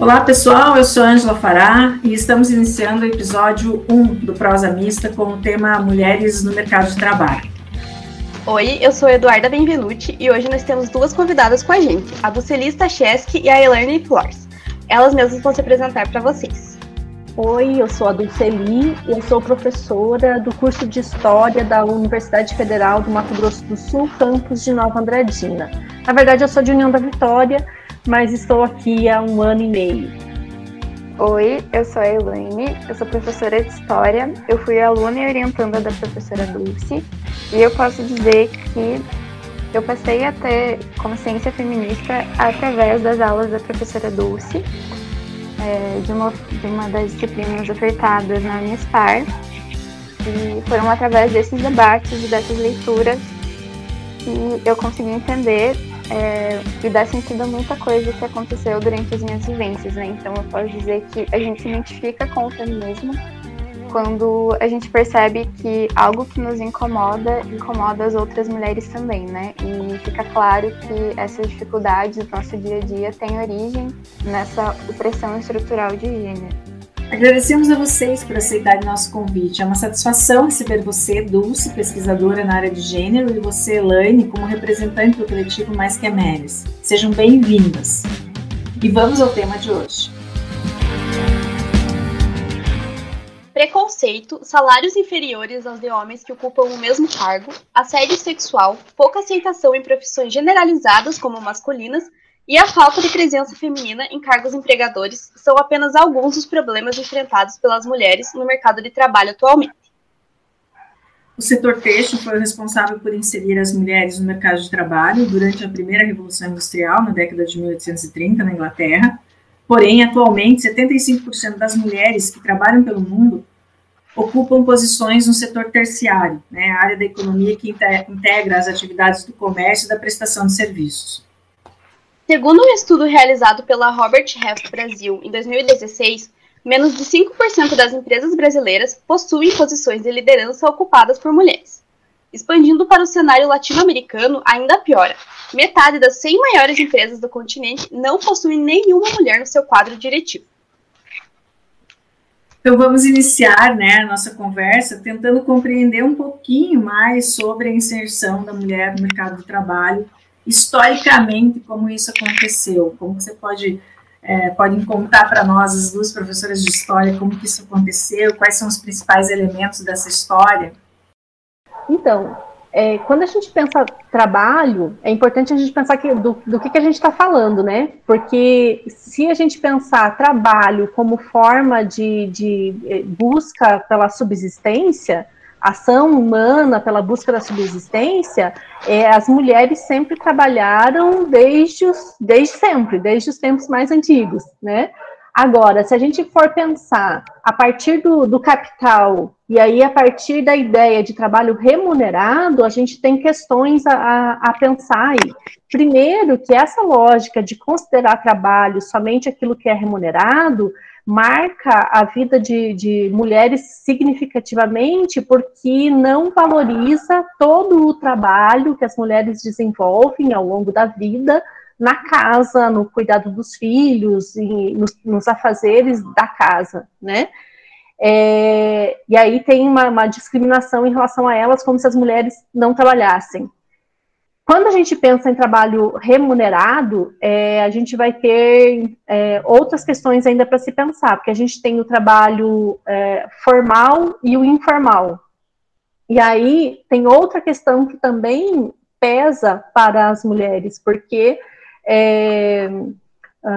Olá pessoal, eu sou Ângela Fará e estamos iniciando o episódio 1 do Prosa Mista com o tema Mulheres no Mercado de Trabalho. Oi, eu sou Eduarda Benvenuti e hoje nós temos duas convidadas com a gente, a Dulcelista Chesky e a Elaine Flores. Elas mesmas vão se apresentar para vocês. Oi, eu sou a Dulceli e eu sou professora do curso de História da Universidade Federal do Mato Grosso do Sul, campus de Nova Andradina. Na verdade, eu sou de União da Vitória, mas estou aqui há um ano e meio. Oi, eu sou a Elaine, eu sou professora de História, eu fui aluna e orientanda da professora Dulce, e eu posso dizer que eu passei a ter consciência feminista através das aulas da professora Dulce, é, de, uma, de uma das disciplinas ofertadas na Unispar, e foram através desses debates e dessas leituras que eu consegui entender é, e dar sentido a muita coisa que aconteceu durante as minhas vivências, né? Então eu posso dizer que a gente se identifica com o feminismo quando a gente percebe que algo que nos incomoda, incomoda as outras mulheres também, né? E fica claro que essas dificuldades do nosso dia a dia têm origem nessa opressão estrutural de gênero. Agradecemos a vocês por aceitarem nosso convite. É uma satisfação receber você, Dulce, pesquisadora na área de gênero, e você, Elaine, como representante do coletivo Mais Que Mulheres. Sejam bem-vindas. E vamos ao tema de hoje. Preconceito, salários inferiores aos de homens que ocupam o mesmo cargo, assédio sexual, pouca aceitação em profissões generalizadas como masculinas e a falta de presença feminina em cargos empregadores são apenas alguns dos problemas enfrentados pelas mulheres no mercado de trabalho atualmente. O setor têxtil foi o responsável por inserir as mulheres no mercado de trabalho durante a primeira Revolução Industrial, na década de 1830, na Inglaterra. Porém, atualmente, 75% das mulheres que trabalham pelo mundo ocupam posições no setor terciário, né, a área da economia que integra as atividades do comércio e da prestação de serviços. Segundo um estudo realizado pela Robert Half Brasil em 2016, menos de 5% das empresas brasileiras possuem posições de liderança ocupadas por mulheres. Expandindo para o cenário latino-americano, ainda piora. Metade das 100 maiores empresas do continente não possuem nenhuma mulher no seu quadro diretivo. Então vamos iniciar né, a nossa conversa tentando compreender um pouquinho mais sobre a inserção da mulher no mercado de trabalho historicamente como isso aconteceu, como você pode é, podem contar para nós as duas professoras de história como que isso aconteceu, quais são os principais elementos dessa história? Então, é, quando a gente pensa trabalho, é importante a gente pensar que, do, do que, que a gente está falando, né? Porque se a gente pensar trabalho como forma de, de é, busca pela subsistência, ação humana pela busca da subsistência, é, as mulheres sempre trabalharam desde, os, desde sempre, desde os tempos mais antigos, né? Agora, se a gente for pensar a partir do, do capital e aí a partir da ideia de trabalho remunerado, a gente tem questões a, a pensar aí. Primeiro, que essa lógica de considerar trabalho somente aquilo que é remunerado marca a vida de, de, mulheres significativamente porque não valoriza todo o trabalho que as mulheres desenvolvem ao longo da vida na casa, no cuidado dos filhos e nos, nos afazeres da casa, né? É, e aí tem uma, uma discriminação em relação a elas, como se as mulheres não trabalhassem. Quando a gente pensa em trabalho remunerado, é, a gente vai ter é, outras questões ainda para se pensar, porque a gente tem o trabalho é, formal e o informal. E aí tem outra questão que também pesa para as mulheres, porque é,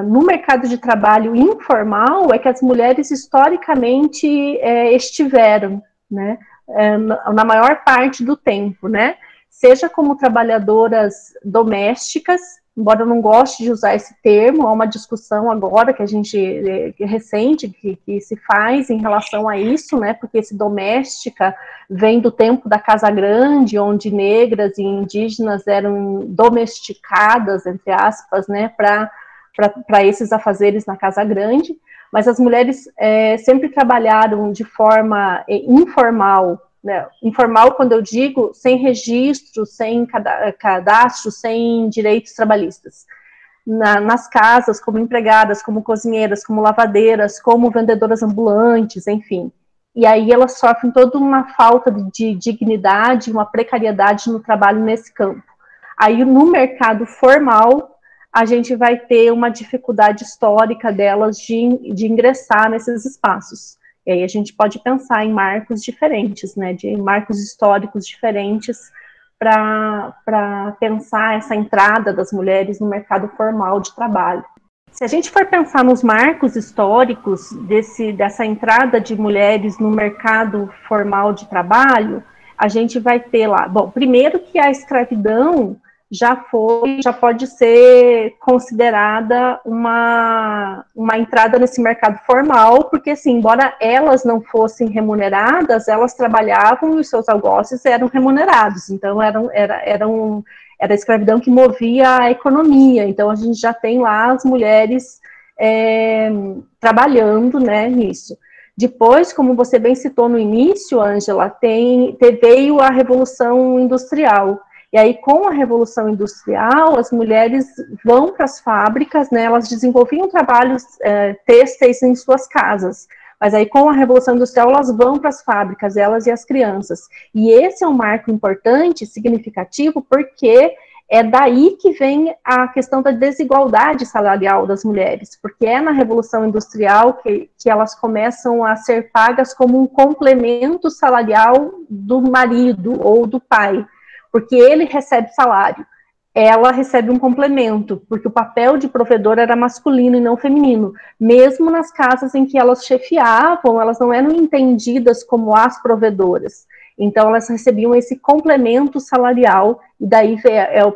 no mercado de trabalho informal é que as mulheres historicamente é, estiveram, né, é, na maior parte do tempo, né, seja como trabalhadoras domésticas, embora eu não goste de usar esse termo, há uma discussão agora que a gente, é, recente, que, que, se faz em relação a isso, né, porque esse doméstica vem do tempo da Casa Grande, onde negras e indígenas eram domesticadas, entre aspas, né, para esses afazeres na Casa Grande, mas as mulheres é, sempre trabalharam de forma é, informal, né, informal quando eu digo sem registro, sem cadastro, sem direitos trabalhistas. na, nas casas como empregadas, como cozinheiras, como lavadeiras, como vendedoras ambulantes, enfim. E aí elas sofrem toda uma falta de dignidade, uma precariedade no trabalho nesse campo. Aí no mercado formal, a gente vai ter uma dificuldade histórica delas de, de ingressar nesses espaços. E aí a gente pode pensar em marcos diferentes, né, de marcos históricos diferentes para pensar essa entrada das mulheres no mercado formal de trabalho. Se a gente for pensar nos marcos históricos desse, dessa entrada de mulheres no mercado formal de trabalho, a gente vai ter lá, bom, primeiro que a escravidão já foi, já pode ser considerada uma, uma entrada nesse mercado formal, porque assim, embora elas não fossem remuneradas, elas trabalhavam e os seus algozes eram remunerados, então eram, era, eram, era a escravidão que movia a economia, então a gente já tem lá as mulheres é, trabalhando, né, nisso. Depois, como você bem citou no início, Ângela, tem, veio a Revolução Industrial, e aí, com a Revolução Industrial, as mulheres vão para as fábricas, né, elas desenvolviam trabalhos é, têxteis em suas casas. Mas aí, com a Revolução Industrial, elas vão para as fábricas, elas e as crianças. E esse é um marco importante, significativo, porque é daí que vem a questão da desigualdade salarial das mulheres, porque é na Revolução Industrial que, que elas começam a ser pagas como um complemento salarial do marido ou do pai porque ele recebe salário, ela recebe um complemento, porque o papel de provedor era masculino e não feminino. Mesmo nas casas em que elas chefiavam, elas não eram entendidas como as provedoras. Então, elas recebiam esse complemento salarial, e daí é, é,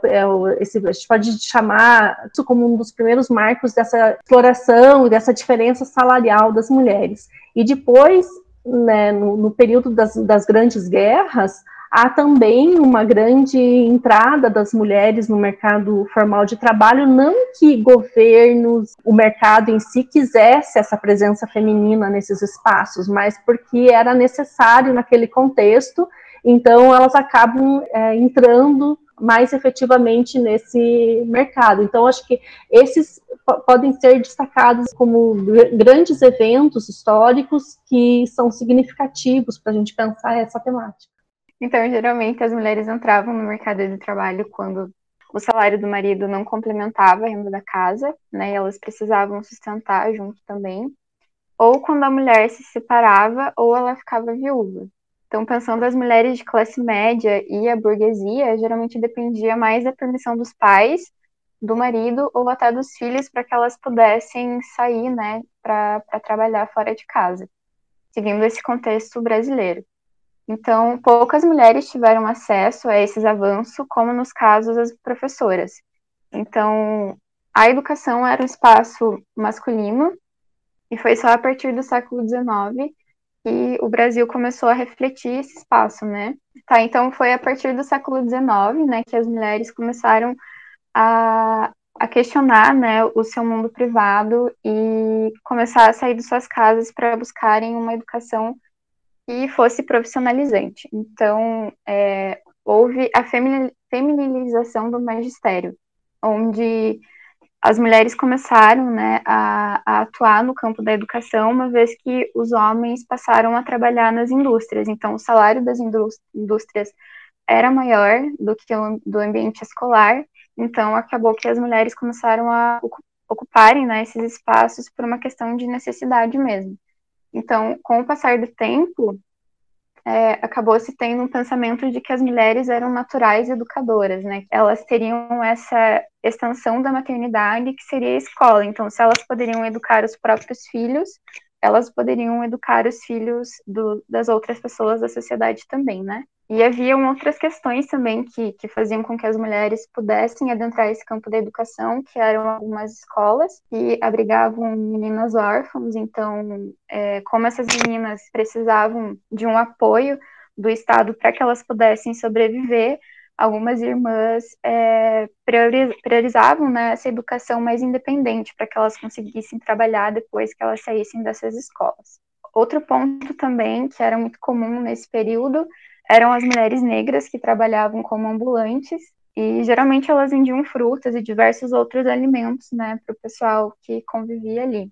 esse, a gente pode chamar isso como um dos primeiros marcos dessa exploração e dessa diferença salarial das mulheres. E depois, né, no, no período das, das grandes guerras, há também uma grande entrada das mulheres no mercado formal de trabalho, não que governos, o mercado em si quisesse essa presença feminina nesses espaços, mas porque era necessário naquele contexto, então elas acabam é, entrando mais efetivamente nesse mercado. Então, acho que esses podem ser destacados como grandes eventos históricos que são significativos para a gente pensar essa temática. Então, geralmente, as mulheres entravam no mercado de trabalho quando o salário do marido não complementava a renda da casa, né? Elas precisavam sustentar junto também. Ou quando a mulher se separava ou ela ficava viúva. Então, pensando as mulheres de classe média e a burguesia, geralmente dependia mais da permissão dos pais, do marido ou até dos filhos para que elas pudessem sair, né, para trabalhar fora de casa, seguindo esse contexto brasileiro. Então, poucas mulheres tiveram acesso a esses avanços, como nos casos das professoras. Então, a educação era um espaço masculino, e foi só a partir do século XIX que o Brasil começou a refletir esse espaço, né? Tá, então foi a partir do século XIX, né, que as mulheres começaram a, a questionar, né, o seu mundo privado e começar a sair de suas casas para buscarem uma educação que fosse profissionalizante. Então, é, houve a feminilização do magistério, onde as mulheres começaram né, a, a, atuar no campo da educação, uma vez que os homens passaram a trabalhar nas indústrias. Então, o salário das indústrias era maior do que o do ambiente escolar, então acabou que as mulheres começaram a ocuparem né, esses espaços por uma questão de necessidade mesmo. Então, com o passar do tempo, é, acabou se tendo um pensamento de que as mulheres eram naturais educadoras, né? Elas teriam essa extensão da maternidade que seria a escola. Então, se elas poderiam educar os próprios filhos, elas poderiam educar os filhos do, das outras pessoas da sociedade também, né? E havia outras questões também que, que faziam com que as mulheres pudessem adentrar esse campo da educação, que eram algumas escolas que abrigavam meninas órfãs. Então, é, como essas meninas precisavam de um apoio do Estado para que elas pudessem sobreviver, algumas irmãs é, priorizavam né, essa educação mais independente para que elas conseguissem trabalhar depois que elas saíssem dessas escolas. Outro ponto também que era muito comum nesse período eram as mulheres negras que trabalhavam como ambulantes E geralmente elas vendiam frutas e diversos outros alimentos, né, para o pessoal que convivia ali.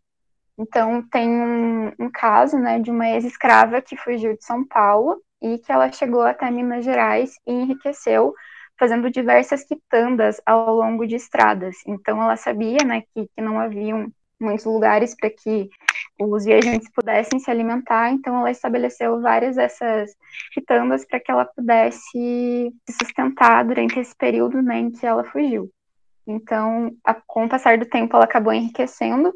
Então tem um, um caso, né, de uma ex-escrava que fugiu de São Paulo e que ela chegou até Minas Gerais e enriqueceu fazendo diversas quitandas ao longo de estradas. Então ela sabia, né, que, que não haviam muitos lugares para que os viajantes pudessem se alimentar, então ela estabeleceu várias dessas quitandas para que ela pudesse se sustentar durante esse período né, em que ela fugiu. Então, a, com o passar do tempo, ela acabou enriquecendo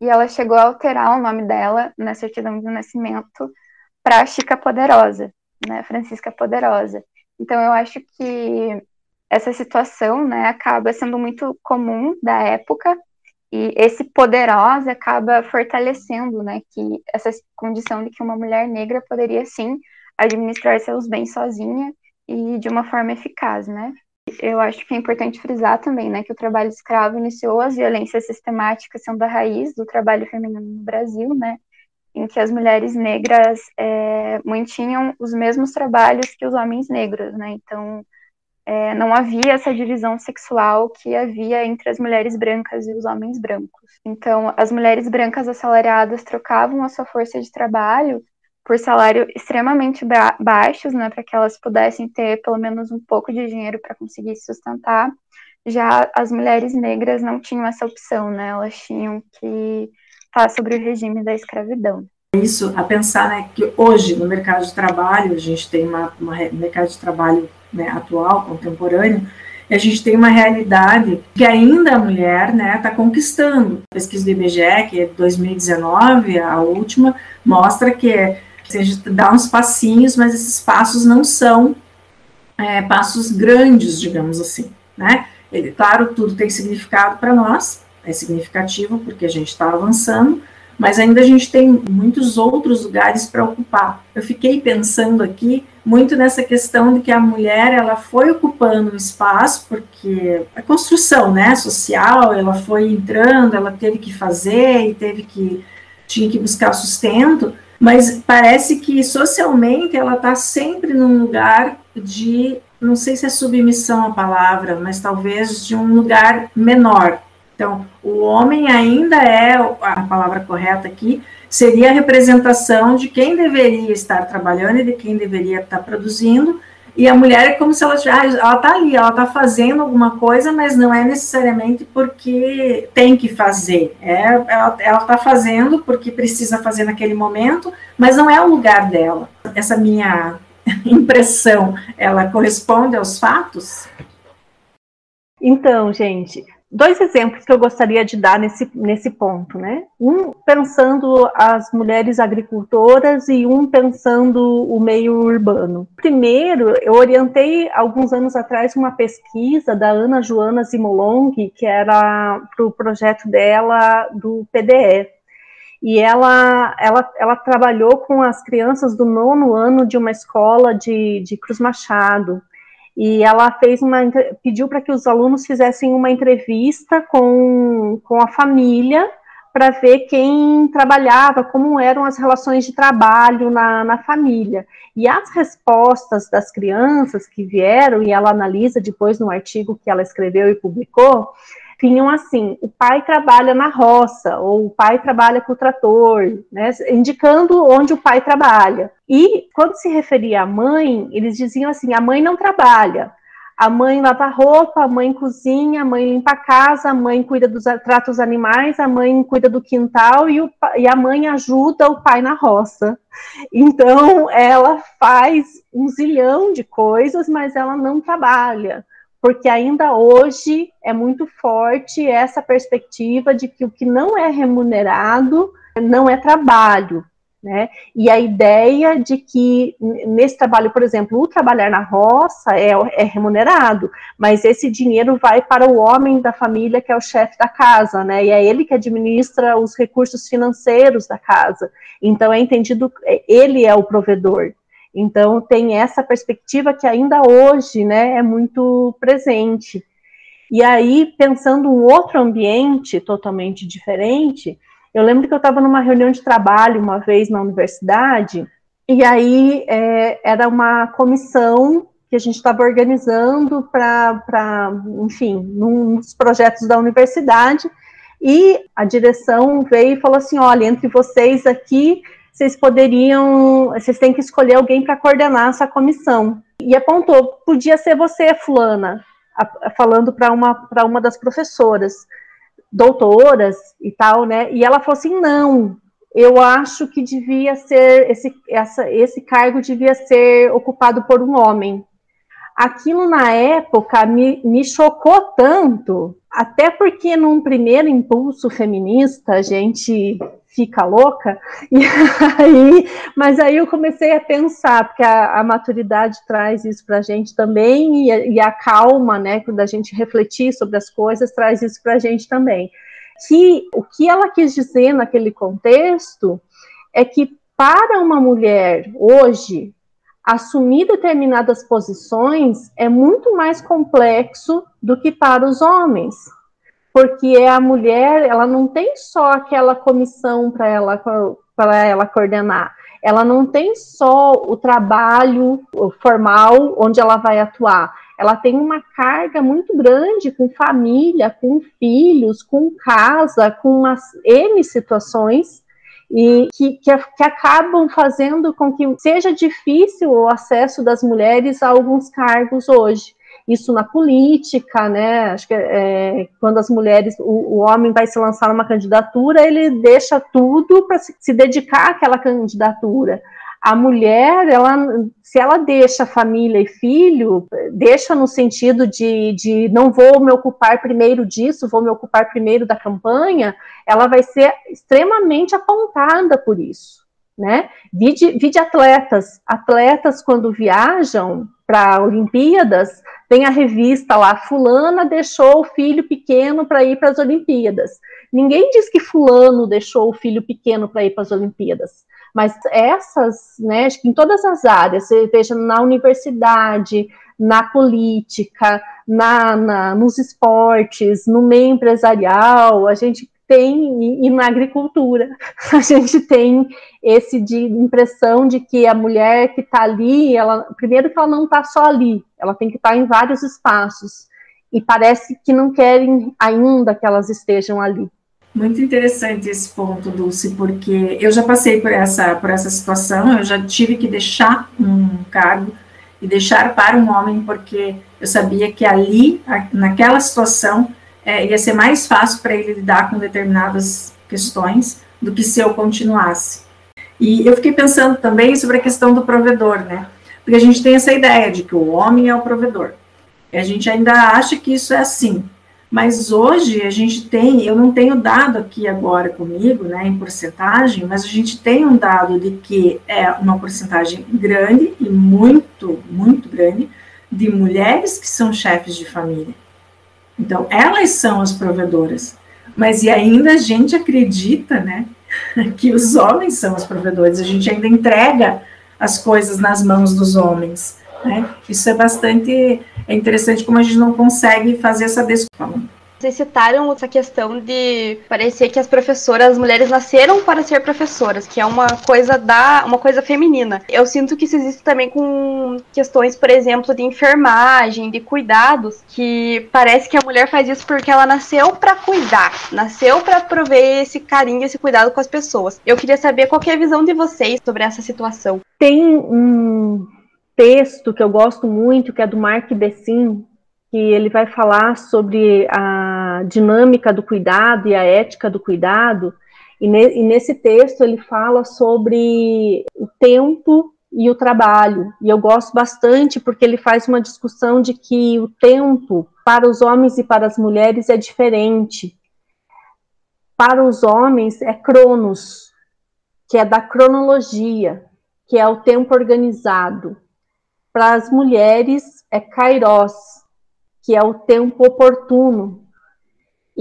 e ela chegou a alterar o nome dela na certidão de nascimento para Chica Poderosa, né, Francisca Poderosa. Então, eu acho que essa situação né, acaba sendo muito comum da época e esse poderosa acaba fortalecendo, né, que essa condição de que uma mulher negra poderia sim administrar seus bens sozinha e de uma forma eficaz, né? Eu acho que é importante frisar também, né, que o trabalho escravo iniciou as violências sistemáticas sendo a raiz do trabalho feminino no Brasil, né, em que as mulheres negras é, mantinham os mesmos trabalhos que os homens negros, né? Então é, não havia essa divisão sexual que havia entre as mulheres brancas e os homens brancos. Então, as mulheres brancas assalariadas trocavam a sua força de trabalho por salário extremamente baixos, né, para que elas pudessem ter pelo menos um pouco de dinheiro para conseguir se sustentar. Já as mulheres negras não tinham essa opção, né, elas tinham que estar sobre o regime da escravidão. Isso, a pensar né, que hoje no mercado de trabalho, a gente tem uma, uma mercado de trabalho né, atual, contemporâneo, a gente tem uma realidade que ainda a mulher está né, tá conquistando. A pesquisa do IBGE, que é 2019, a última, mostra que a gente dá uns passinhos, mas esses passos não são é, passos grandes, digamos assim. Né? Ele, claro, tudo tem significado para nós, é significativo porque a gente está avançando, mas ainda a gente tem muitos outros lugares para ocupar. Eu fiquei pensando aqui muito nessa questão de que a mulher ela foi ocupando o espaço porque a construção, né, social, ela foi entrando, ela teve que fazer e teve que tinha que buscar sustento, mas parece que socialmente ela está sempre num lugar de, não sei se é submissão a palavra, mas talvez de um lugar menor, então, o homem ainda é, a palavra correta aqui, seria a representação de quem deveria estar trabalhando e de quem deveria estar produzindo, e a mulher é como se ela já, ela está ali, ela está fazendo alguma coisa, mas não é necessariamente porque tem que fazer. É, ela está fazendo porque precisa fazer naquele momento, mas não é o lugar dela. Essa minha impressão, ela corresponde aos fatos? Então, gente, dois exemplos que eu gostaria de dar nesse, nesse ponto, né? Um pensando as mulheres agricultoras e um pensando o meio urbano. Primeiro, eu orientei alguns anos atrás uma pesquisa da Ana Joana Zimolong, que era para o projeto dela do PDE. E ela, ela, ela trabalhou com as crianças do nono ano de uma escola de, de Cruz Machado e ela fez uma pediu para que os alunos fizessem uma entrevista com, com a família para ver quem trabalhava, como eram as relações de trabalho na, na família. E as respostas das crianças que vieram, e ela analisa depois no artigo que ela escreveu e publicou, tinham assim: o pai trabalha na roça, ou o pai trabalha com o trator, né, indicando onde o pai trabalha. E quando se referia à mãe, eles diziam assim: a mãe não trabalha. A mãe lava roupa, a mãe cozinha, a mãe limpa a casa, a mãe cuida dos trata os animais, a mãe cuida do quintal e, o, e a mãe ajuda o pai na roça. Então, ela faz um zilhão de coisas, mas ela não trabalha porque ainda hoje é muito forte essa perspectiva de que o que não é remunerado não é trabalho, né? E a ideia de que nesse trabalho, por exemplo, o trabalhar na roça é, é, remunerado, mas esse dinheiro vai para o homem da família que é o chefe da casa, né? E é ele que administra os recursos financeiros da casa. Então é entendido, ele é o provedor. Então, tem essa perspectiva que ainda hoje né, é muito presente. E aí, pensando um outro ambiente totalmente diferente, eu lembro que eu estava numa reunião de trabalho uma vez na universidade, e aí é, era uma comissão que a gente estava organizando para, enfim, nos projetos da universidade. E a direção veio e falou assim: olha, entre vocês aqui, vocês poderiam, vocês têm que escolher alguém para coordenar essa comissão. E apontou: podia ser você, Fulana, falando para uma, uma das professoras, doutoras e tal, né? E ela falou assim: não, eu acho que devia ser esse, essa, esse cargo devia ser ocupado por um homem. Aquilo na época me, me chocou tanto, até porque num primeiro impulso feminista a gente fica louca, e aí, mas aí eu comecei a pensar, porque a, a maturidade traz isso para a gente também, e a, e a calma, né, quando a gente refletir sobre as coisas, traz isso para a gente também. Que o que ela quis dizer naquele contexto é que para uma mulher hoje assumir determinadas posições é muito mais complexo do que para os homens, porque a mulher ela não tem só aquela comissão para ela para ela coordenar, ela não tem só o trabalho formal onde ela vai atuar, ela tem uma carga muito grande com família, com filhos, com casa, com umas N situações e que, que, que, acabam fazendo com que seja difícil o acesso das mulheres a alguns cargos hoje. Isso na política, né? Acho que é, quando as mulheres, o, o, homem vai se lançar numa candidatura, ele deixa tudo para se, se dedicar àquela candidatura a mulher, ela, se ela deixa família e filho, deixa no sentido de, de não vou me ocupar primeiro disso, vou me ocupar primeiro da campanha, ela vai ser extremamente apontada por isso, né? Vide, vide atletas, atletas quando viajam para Olimpíadas, tem a revista lá, fulana deixou o filho pequeno para ir para as Olimpíadas. Ninguém diz que fulano deixou o filho pequeno para ir para as Olimpíadas. Mas essas, né, acho que em todas as áreas, você veja na universidade, na política, na, na, nos esportes, no meio empresarial, a gente tem, e na agricultura, a gente tem esse de impressão de que a mulher que está ali, ela, primeiro que ela não está só ali, ela tem que estar tá em vários espaços, e parece que não querem ainda que elas estejam ali. Muito interessante esse ponto, Dulce, porque eu já passei por essa, por essa situação, eu já tive que deixar um cargo e deixar para um homem, porque eu sabia que ali, naquela situação, é, ia ser mais fácil para ele lidar com determinadas questões do que se eu continuasse. E eu fiquei pensando também sobre a questão do provedor, né? Porque a gente tem essa ideia de que o homem é o provedor. E a gente ainda acha que isso é assim. Mas hoje a gente tem, eu não tenho dado aqui agora comigo, né, em porcentagem, mas a gente tem um dado de que é uma porcentagem grande e muito, muito grande de mulheres que são chefes de família. Então, elas são as provedoras. Mas e ainda a gente acredita, né, que os homens são os provedores. A gente ainda entrega as coisas nas mãos dos homens. Né? Isso é bastante é interessante como a gente não consegue fazer essa desculpa. Vocês citaram essa questão de parecer que as professoras, as mulheres nasceram para ser professoras, que é uma coisa da, uma coisa feminina. Eu sinto que isso existe também com questões, por exemplo, de enfermagem, de cuidados, que parece que a mulher faz isso porque ela nasceu para cuidar, nasceu para prover esse carinho, esse cuidado com as pessoas. Eu queria saber qual é a visão de vocês sobre essa situação. Tem um texto que eu gosto muito, que é do Mark Bessin, que ele vai falar sobre a dinâmica do cuidado e a ética do cuidado, e, ne, e nesse texto ele fala sobre o tempo e o trabalho. E eu gosto bastante porque ele faz uma discussão de que o tempo para os homens e para as mulheres é diferente. Para os homens é cronos, que é da cronologia, que é o tempo organizado para as mulheres é kairos, que é o tempo oportuno.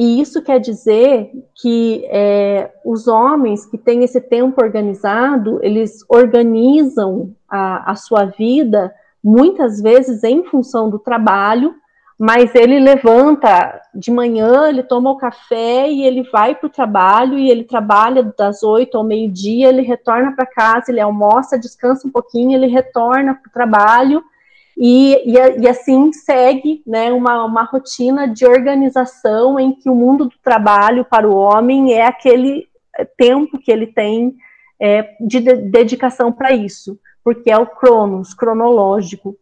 E isso quer dizer que é, os homens que têm esse tempo organizado, eles organizam a, a sua vida muitas vezes em função do trabalho, mas ele levanta de manhã, ele toma o café e ele vai para o trabalho e ele trabalha das oito ao meio-dia, ele retorna para casa, ele almoça, descansa um pouquinho, ele retorna para o trabalho e, e, e, assim segue né, uma, uma rotina de organização em que o mundo do trabalho para o homem é aquele tempo que ele tem é, de, de dedicação para isso, porque é o cronos, cronológico.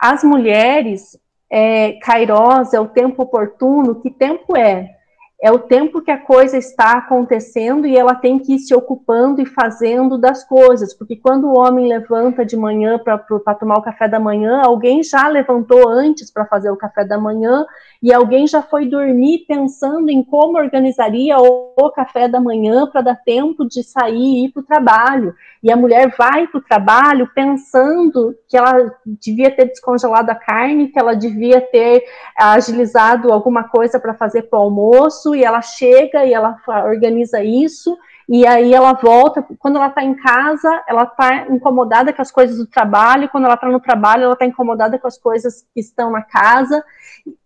As mulheres, é, kairos é o tempo oportuno, que tempo é? É o tempo que a coisa está acontecendo e ela tem que ir se ocupando e fazendo das coisas, porque quando o homem levanta de manhã para tomar o café da manhã, alguém já levantou antes para fazer o café da manhã e alguém já foi dormir pensando em como organizaria o, o café da manhã para dar tempo de sair e ir para o trabalho. E a mulher vai para o trabalho pensando que ela devia ter descongelado a carne, que ela devia ter agilizado alguma coisa para fazer para o almoço, e ela chega e ela organiza isso, e aí ela volta. Quando ela está em casa, ela está incomodada com as coisas do trabalho, quando ela está no trabalho, ela está incomodada com as coisas que estão na casa,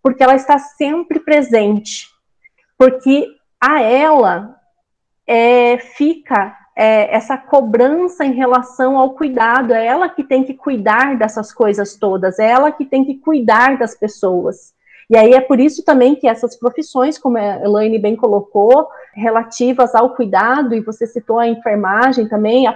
porque ela está sempre presente. Porque a ela é, fica é, essa cobrança em relação ao cuidado, é ela que tem que cuidar dessas coisas todas, é ela que tem que cuidar das pessoas. E aí é por isso também que essas profissões, como a Elaine bem colocou, relativas ao cuidado, e você citou a enfermagem também, a,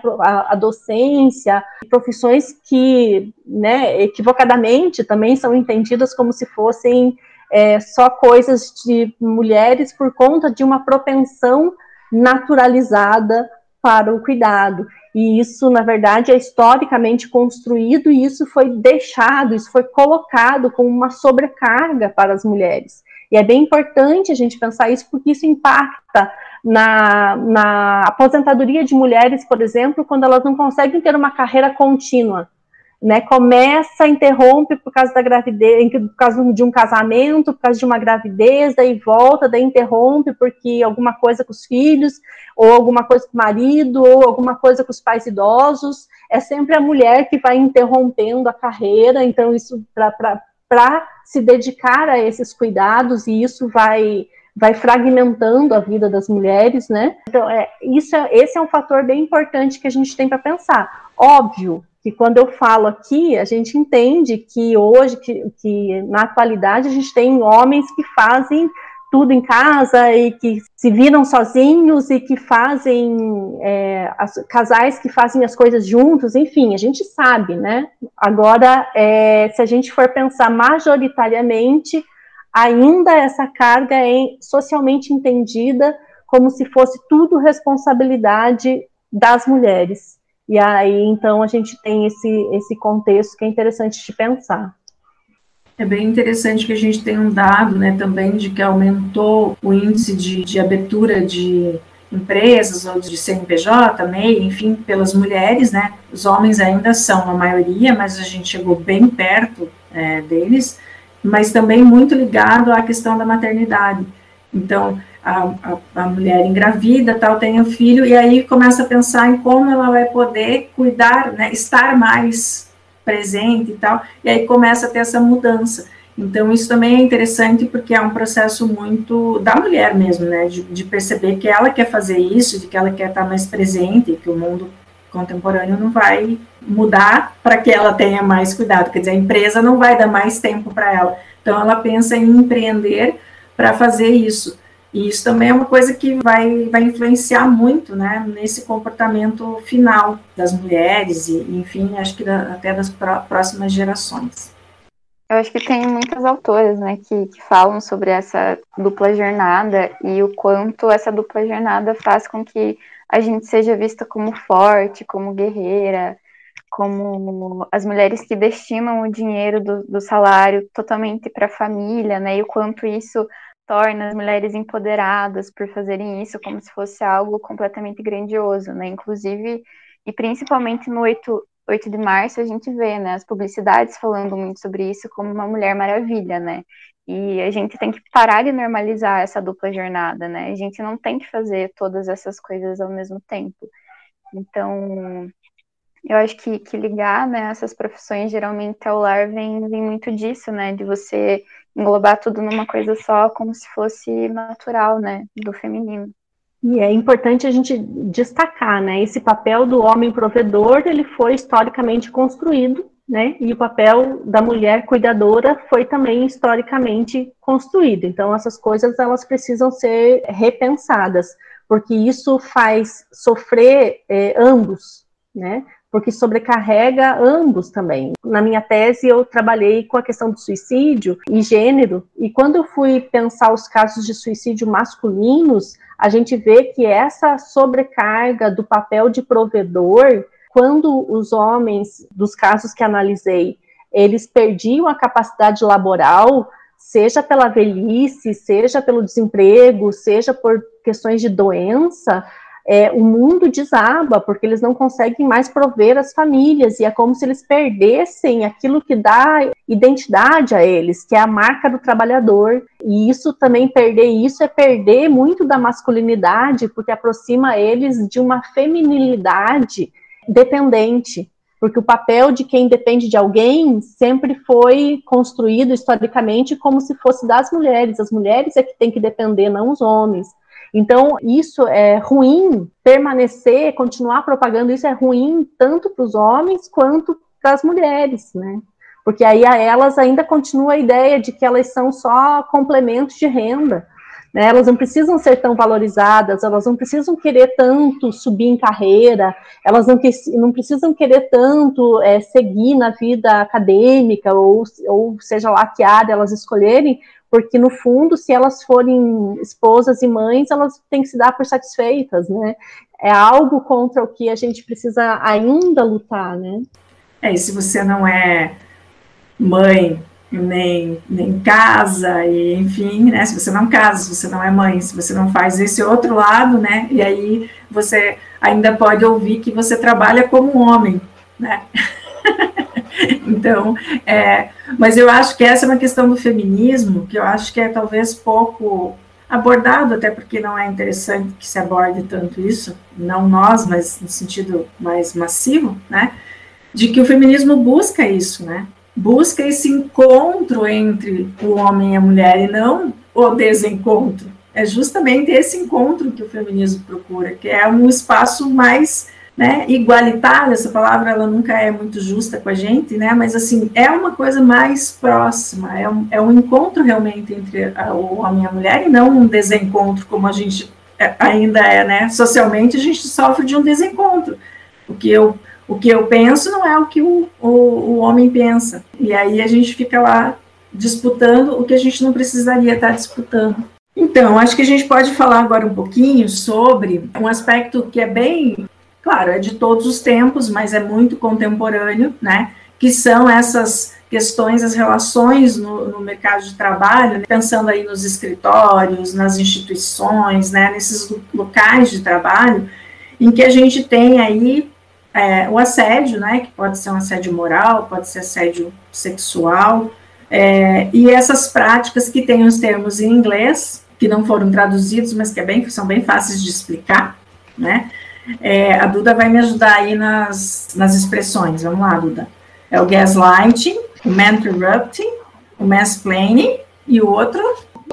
a, docência, profissões que, né, equivocadamente também são entendidas como se fossem é, só coisas de mulheres por conta de uma propensão naturalizada para o cuidado. E isso, na verdade, é historicamente construído e isso foi deixado, isso foi colocado como uma sobrecarga para as mulheres. E é bem importante a gente pensar isso, porque isso impacta na, na aposentadoria de mulheres, por exemplo, quando elas não conseguem ter uma carreira contínua né, começa, interrompe por causa da gravidez, por causa de um casamento, por causa de uma gravidez, daí volta, daí interrompe porque alguma coisa com os filhos, ou alguma coisa com o marido, ou alguma coisa com os pais idosos. É sempre a mulher que vai interrompendo a carreira, então isso para se dedicar a esses cuidados, e isso vai vai fragmentando a vida das mulheres, né? Então, é, isso é, esse é um fator bem importante que a gente tem para pensar. Óbvio que quando eu falo aqui, a gente entende que hoje, que, que na atualidade, a gente tem homens que fazem tudo em casa e que se viram sozinhos e que fazem é, as, casais que fazem as coisas juntos, enfim, a gente sabe, né? Agora, é, se a gente for pensar majoritariamente, ainda essa carga é socialmente entendida como se fosse tudo responsabilidade das mulheres. E aí, então, a gente tem esse, esse contexto que é interessante de pensar. É bem interessante que a gente tem um dado né, também de que aumentou o índice de, de abertura de empresas ou de CNPJ, MEI, enfim, pelas mulheres, né? Os homens ainda são a maioria, mas a gente chegou bem perto é, deles, mas também muito ligado à questão da maternidade. Então, a, a, a, mulher engravida, tal, tem um filho, e aí começa a pensar em como ela vai poder cuidar, né, estar mais presente e tal, e aí começa a ter essa mudança. Então, isso também é interessante porque é um processo muito da mulher mesmo, né, de, de perceber que ela quer fazer isso, de que ela quer estar mais presente, que o mundo contemporâneo não vai mudar para que ela tenha mais cuidado, quer dizer, a empresa não vai dar mais tempo para ela. Então, ela pensa em empreender para fazer isso. E isso também é uma coisa que vai, vai influenciar muito, né, nesse comportamento final das mulheres e, enfim, acho que da, até das próximas gerações. Eu acho que tem muitas autoras, né, que, que falam sobre essa dupla jornada e o quanto essa dupla jornada faz com que a gente seja vista como forte, como guerreira, como as mulheres que destinam o dinheiro do, do salário totalmente para a família, né, e o quanto isso torna as mulheres empoderadas por fazerem isso como se fosse algo completamente grandioso, né? Inclusive, e principalmente no 8, 8 de março, a gente vê, né, as publicidades falando muito sobre isso como uma mulher maravilha, né? E a gente tem que parar de normalizar essa dupla jornada, né? A gente não tem que fazer todas essas coisas ao mesmo tempo. Então, eu acho que, que ligar né, essas profissões geralmente ao lar vem, vem muito disso, né? De você englobar tudo numa coisa só, como se fosse natural, né, do feminino. E é importante a gente destacar, né, esse papel do homem provedor, ele foi historicamente construído né? E o papel da mulher cuidadora foi também historicamente construído. Então essas coisas elas precisam ser repensadas, porque isso faz sofrer é, ambos, né? Porque sobrecarrega ambos também. Na minha tese eu trabalhei com a questão do suicídio e gênero, e quando eu fui pensar os casos de suicídio masculinos, a gente vê que essa sobrecarga do papel de provedor quando os homens, dos casos que analisei, eles perdiam a capacidade laboral, seja pela velhice, seja pelo desemprego, seja por questões de doença, é, o mundo desaba, porque eles não conseguem mais prover as famílias, e é como se eles perdessem aquilo que dá identidade a eles, que é a marca do trabalhador. E isso também, perder isso é perder muito da masculinidade, porque aproxima eles de uma feminilidade dependente, porque o papel de quem depende de alguém sempre foi construído historicamente como se fosse das mulheres. As mulheres é que têm que depender, não os homens. Então, isso é ruim, permanecer, continuar propagando isso é ruim tanto para os homens quanto para as mulheres, né? Porque aí a elas ainda continua a ideia de que elas são só complementos de renda. Né? Elas não precisam ser tão valorizadas, elas não precisam querer tanto subir em carreira, elas não, não precisam querer tanto é, seguir na vida acadêmica, ou, ou seja lá que área elas escolherem, porque no fundo, se elas forem esposas e mães, elas têm que se dar por satisfeitas, né? É algo contra o que a gente precisa ainda lutar, né? É, e se você não é mãe, nem, nem casa, e enfim, né? Se você não casa, se você não é mãe, se você não faz esse outro lado, né? E aí você ainda pode ouvir que você trabalha como homem, né? então, é, mas eu acho que essa é uma questão do feminismo, que eu acho que é talvez pouco abordado, até porque não é interessante que se aborde tanto isso, não nós, mas no sentido mais massivo, né? De que o feminismo busca isso, né? busca esse encontro entre o homem e a mulher e não o desencontro. É justamente esse encontro que o feminismo procura, que é um espaço mais né, igualitário, essa palavra ela nunca é muito justa com a gente, né, mas assim, é uma coisa mais próxima, é um, é um encontro realmente entre a, o homem e a mulher e não um desencontro como a gente é, ainda é, né, socialmente a gente sofre de um desencontro, o que eu o que eu penso não é o que o, o, o homem pensa. E aí a gente fica lá disputando o que a gente não precisaria estar disputando. Então, acho que a gente pode falar agora um pouquinho sobre um aspecto que é bem, claro, é de todos os tempos, mas é muito contemporâneo, né? Que são essas questões, as relações no, no mercado de trabalho, né? pensando aí nos escritórios, nas instituições, né? Nesses locais de trabalho, em que a gente tem aí é, o assédio, né, que pode ser um assédio moral, pode ser assédio sexual, é, e essas práticas que têm os termos em inglês, que não foram traduzidos, mas que é bem, são bem fáceis de explicar, né, é, a Duda vai me ajudar aí nas, nas expressões, vamos lá, Duda. É o gaslighting, o interrupting, o mansplaining e o outro?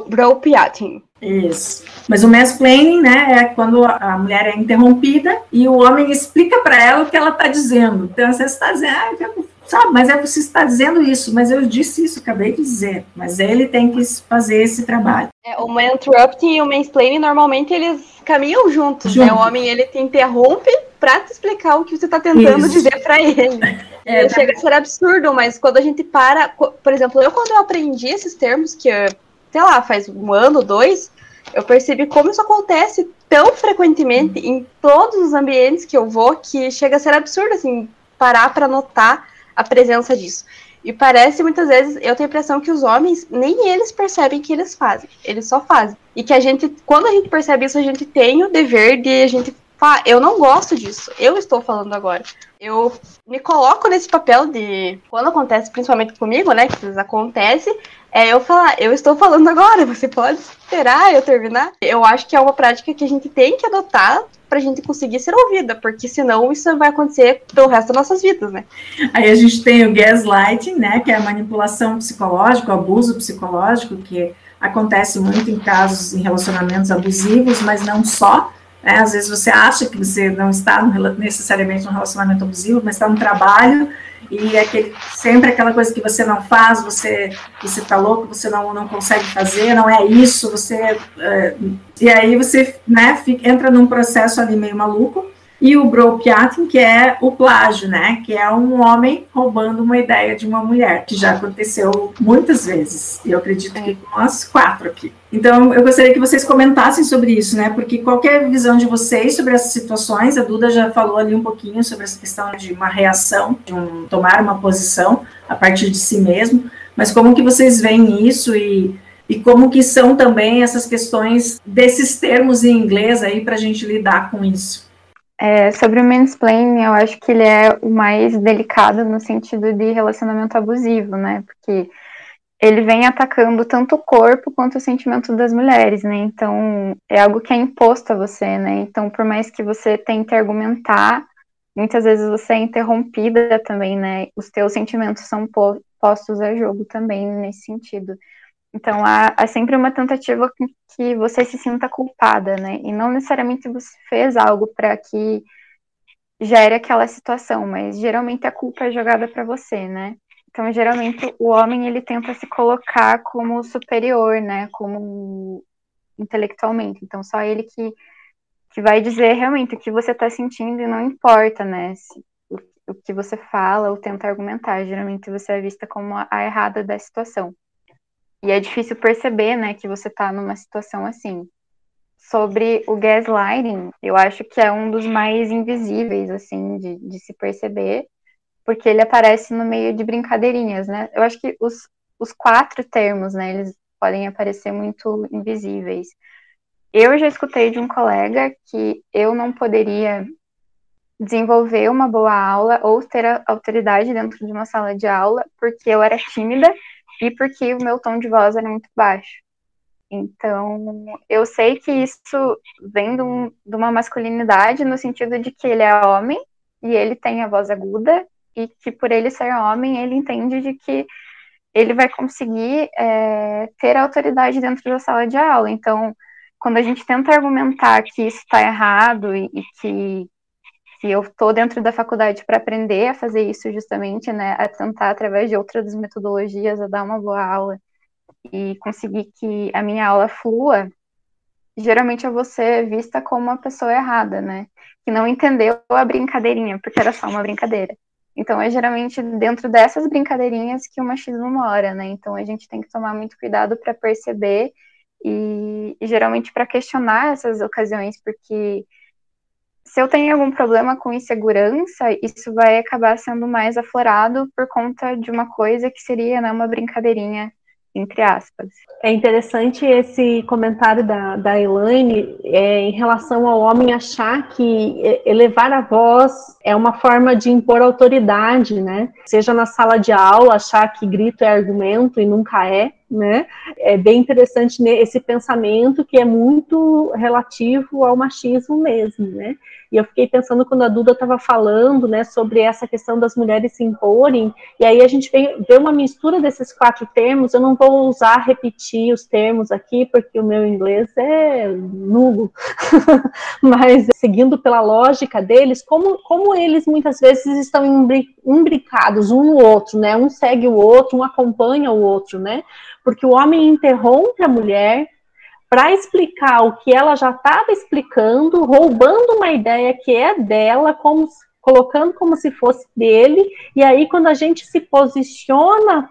Bropiating. Isso. Mas o mansplaining, né, é quando a mulher é interrompida e o homem explica para ela o que ela está dizendo. Então, você está dizendo, ah, sabe, mas é você está dizendo isso, mas eu disse isso, acabei de dizer. Mas ele tem que fazer esse trabalho. É, o interrupting e o mansplaining, normalmente, eles caminham juntos, Junto. né? O homem, ele te interrompe para te explicar o que você está tentando isso. dizer para ele. É, Chega a ser absurdo, mas quando a gente para... Por exemplo, eu quando eu aprendi esses termos, que, sei lá, faz um ano, dois eu percebi como isso acontece tão frequentemente em todos os ambientes que eu vou que chega a ser absurdo, assim, parar para notar a presença disso. E parece muitas vezes, eu tenho a impressão que os homens, nem eles percebem que eles fazem, eles só fazem. E que a gente, quando a gente percebe isso, a gente tem o dever de a gente falar, eu não gosto disso, eu estou falando agora. Eu me coloco nesse papel de, quando acontece, principalmente comigo, né, que isso acontece, é eu falar, eu estou falando agora, você pode esperar eu terminar? Eu acho que é uma prática que a gente tem que adotar para a gente conseguir ser ouvida, porque senão isso vai acontecer pelo resto das nossas vidas, né? Aí a gente tem o gaslighting, né, que é a manipulação psicológica, o abuso psicológico, que acontece muito em casos, em relacionamentos abusivos, mas não só, né? Às vezes você acha que você não está necessariamente num relacionamento abusivo, mas está no trabalho e aquele, sempre aquela coisa que você não faz, você você tá louco, você não, não consegue fazer, não é isso, você é, e aí você né, fica, entra num processo ali meio maluco e o bropiating, que é o plágio, né? Que é um homem roubando uma ideia de uma mulher, que já aconteceu muitas vezes. E eu acredito que com as quatro aqui. Então, eu gostaria que vocês comentassem sobre isso, né? Porque qualquer visão de vocês sobre essas situações, a Duda já falou ali um pouquinho sobre essa questão de uma reação, de um, tomar uma posição a partir de si mesmo. Mas como que vocês veem isso e e como que são também essas questões desses termos em inglês aí para a gente lidar com isso? É, sobre o mansplaining, eu acho que ele é o mais delicado no sentido de relacionamento abusivo, né? Porque ele vem atacando tanto o corpo quanto o sentimento das mulheres, né? Então, é algo que é imposto a você, né? Então, por mais que você tente argumentar, muitas vezes você é interrompida também, né? Os teus sentimentos são postos a jogo também nesse sentido. Então, há, há, sempre uma tentativa que você se sinta culpada, né? E não necessariamente você fez algo para que gere aquela situação, mas geralmente a culpa é jogada para você, né? Então, geralmente o homem ele tenta se colocar como superior, né? Como intelectualmente. Então, só ele que, que vai dizer realmente o que você está sentindo e não importa, né? Se, o, o que você fala ou tenta argumentar. Geralmente você é vista como a, a errada da situação. E é difícil perceber, né, que você está numa situação assim. Sobre o gaslighting, eu acho que é um dos mais invisíveis, assim, de, de se perceber, porque ele aparece no meio de brincadeirinhas, né? Eu acho que os, os quatro termos, né, eles podem aparecer muito invisíveis. Eu já escutei de um colega que eu não poderia desenvolver uma boa aula ou ter autoridade dentro de uma sala de aula porque eu era tímida e porque o meu tom de voz era muito baixo. Então, eu sei que isso vem de, um, de, uma masculinidade no sentido de que ele é homem e ele tem a voz aguda e que por ele ser homem, ele entende de que ele vai conseguir é, ter autoridade dentro da sala de aula. Então, quando a gente tenta argumentar que isso está errado e, e que que eu estou dentro da faculdade para aprender a fazer isso justamente, né, a tentar através de outras metodologias a dar uma boa aula e conseguir que a minha aula flua, geralmente eu vou ser vista como uma pessoa errada, né, que não entendeu a brincadeirinha, porque era só uma brincadeira. Então é geralmente dentro dessas brincadeirinhas que o machismo mora, né? Então a gente tem que tomar muito cuidado para perceber e, e geralmente para questionar essas ocasiões, porque se eu tenho algum problema com insegurança, isso vai acabar sendo mais aflorado por conta de uma coisa que seria né, uma brincadeirinha, entre aspas. É interessante esse comentário da, da Elaine é, em relação ao homem achar que elevar a voz é uma forma de impor autoridade, né? Seja na sala de aula, achar que grito é argumento e nunca é, né? É bem interessante esse pensamento que é muito relativo ao machismo mesmo, né? E eu fiquei pensando quando a Duda estava falando, né, sobre essa questão das mulheres se imporem, e aí a gente vê, vê uma mistura desses quatro termos. Eu não vou usar repetir os termos aqui, porque o meu inglês é nulo, mas seguindo pela lógica deles, como, como eles muitas vezes estão imbricados um no outro, né? Um segue o outro, um acompanha o outro, né? Porque o homem interrompe a mulher para explicar o que ela já estava explicando, roubando uma ideia que é dela, como, colocando como se fosse dele, e aí quando a gente se posiciona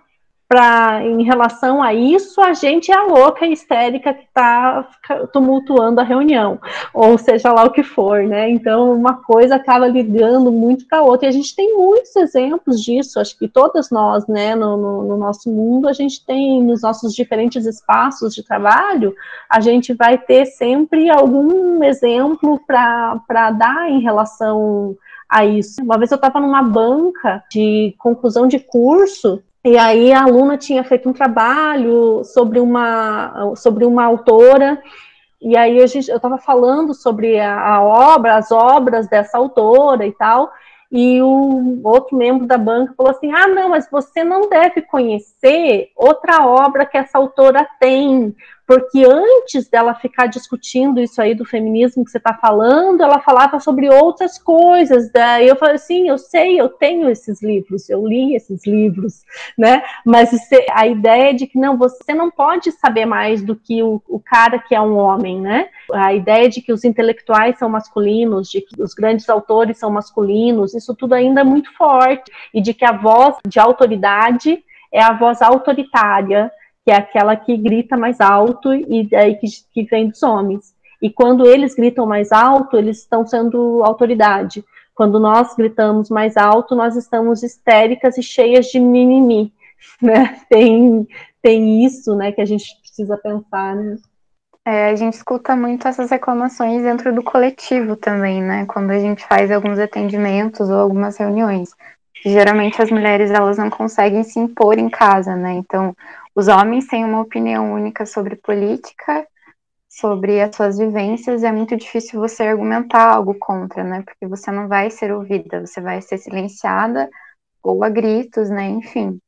pra, em relação a isso, a gente é a louca histérica que está tumultuando a reunião, ou seja lá o que for, né? Então, uma coisa acaba ligando muito com a outra, e a gente tem muitos exemplos disso, acho que todas nós, né, no, no, no nosso mundo, a gente tem, nos nossos diferentes espaços de trabalho, a gente vai ter sempre algum exemplo para dar em relação a isso. Uma vez eu estava numa banca de conclusão de curso e aí a aluna tinha feito um trabalho sobre uma, sobre uma autora, e aí eu estava falando sobre a, a, obra, as obras dessa autora e tal, e o outro membro da banca falou assim: ah, não, mas você não deve conhecer outra obra que essa autora tem, porque antes dela ficar discutindo isso aí do feminismo que você está falando, ela falava sobre outras coisas. Daí eu falei assim, eu sei, eu tenho esses livros, eu li esses livros, né? Mas a ideia de que não, você não pode saber mais do que o, o cara que é um homem, né? A ideia de que os intelectuais são masculinos, de que os grandes autores são masculinos, isso tudo ainda é muito forte e de que a voz de autoridade é a voz autoritária que é aquela que grita mais alto e daí que, que vem dos homens. E quando eles gritam mais alto, eles estão sendo autoridade. Quando nós gritamos mais alto, nós estamos histéricas e cheias de mimimi, né? Tem, tem isso, né, que a gente precisa pensar, né? É, a gente escuta muito essas reclamações dentro do coletivo também, né? Quando a gente faz alguns atendimentos ou algumas reuniões. Geralmente as mulheres elas não conseguem se impor em casa, né? Então os homens têm uma opinião única sobre política, sobre as suas vivências, é muito difícil você argumentar algo contra, né? Porque você não vai ser ouvida, você vai ser silenciada ou a gritos, né? Enfim.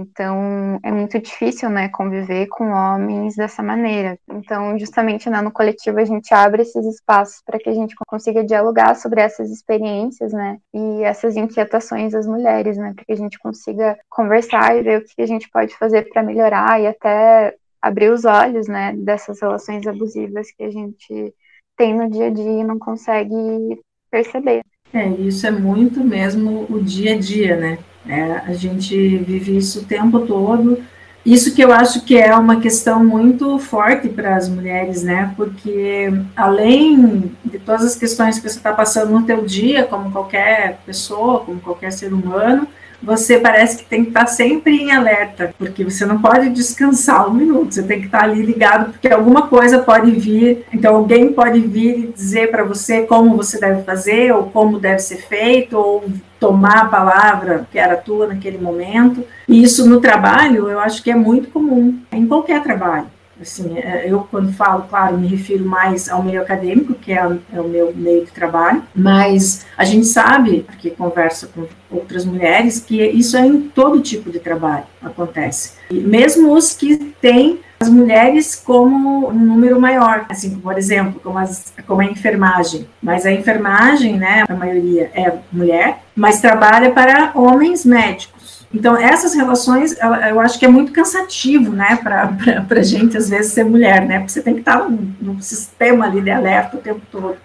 Então, é muito difícil, né, conviver com homens dessa maneira. Então, justamente né, no coletivo a gente abre esses espaços para que a gente consiga dialogar sobre essas experiências, né, e essas inquietações das mulheres, né, para que a gente consiga conversar e ver o que a gente pode fazer para melhorar e até abrir os olhos, né, dessas relações abusivas que a gente tem no dia a dia e não consegue perceber. É, isso é muito mesmo o dia a dia, né? É, a gente vive isso o tempo todo. Isso que eu acho que é uma questão muito forte para as mulheres, né? Porque além de todas as questões que você está passando no teu dia, como qualquer pessoa, como qualquer ser humano, você parece que tem que estar sempre em alerta, porque você não pode descansar um minuto, você tem que estar ali ligado, porque alguma coisa pode vir, então alguém pode vir e dizer para você como você deve fazer, ou como deve ser feito, ou tomar a palavra que era tua naquele momento. E isso no trabalho, eu acho que é muito comum, em qualquer trabalho. Assim, é, eu quando falo, claro, me refiro mais ao meio acadêmico, que é, é o meu meio de trabalho, mas a gente sabe, porque conversa com outras mulheres, que isso é em todo tipo de trabalho acontece. E mesmo os que têm as mulheres como um número maior, assim, por exemplo, como, as, como a enfermagem. Mas a enfermagem, né, a maioria é mulher, mas trabalha para homens médicos. Então, essas relações, eu acho que é muito cansativo, né, para a gente, às vezes, ser mulher, né, porque você tem que estar num, num sistema ali de alerta o tempo todo.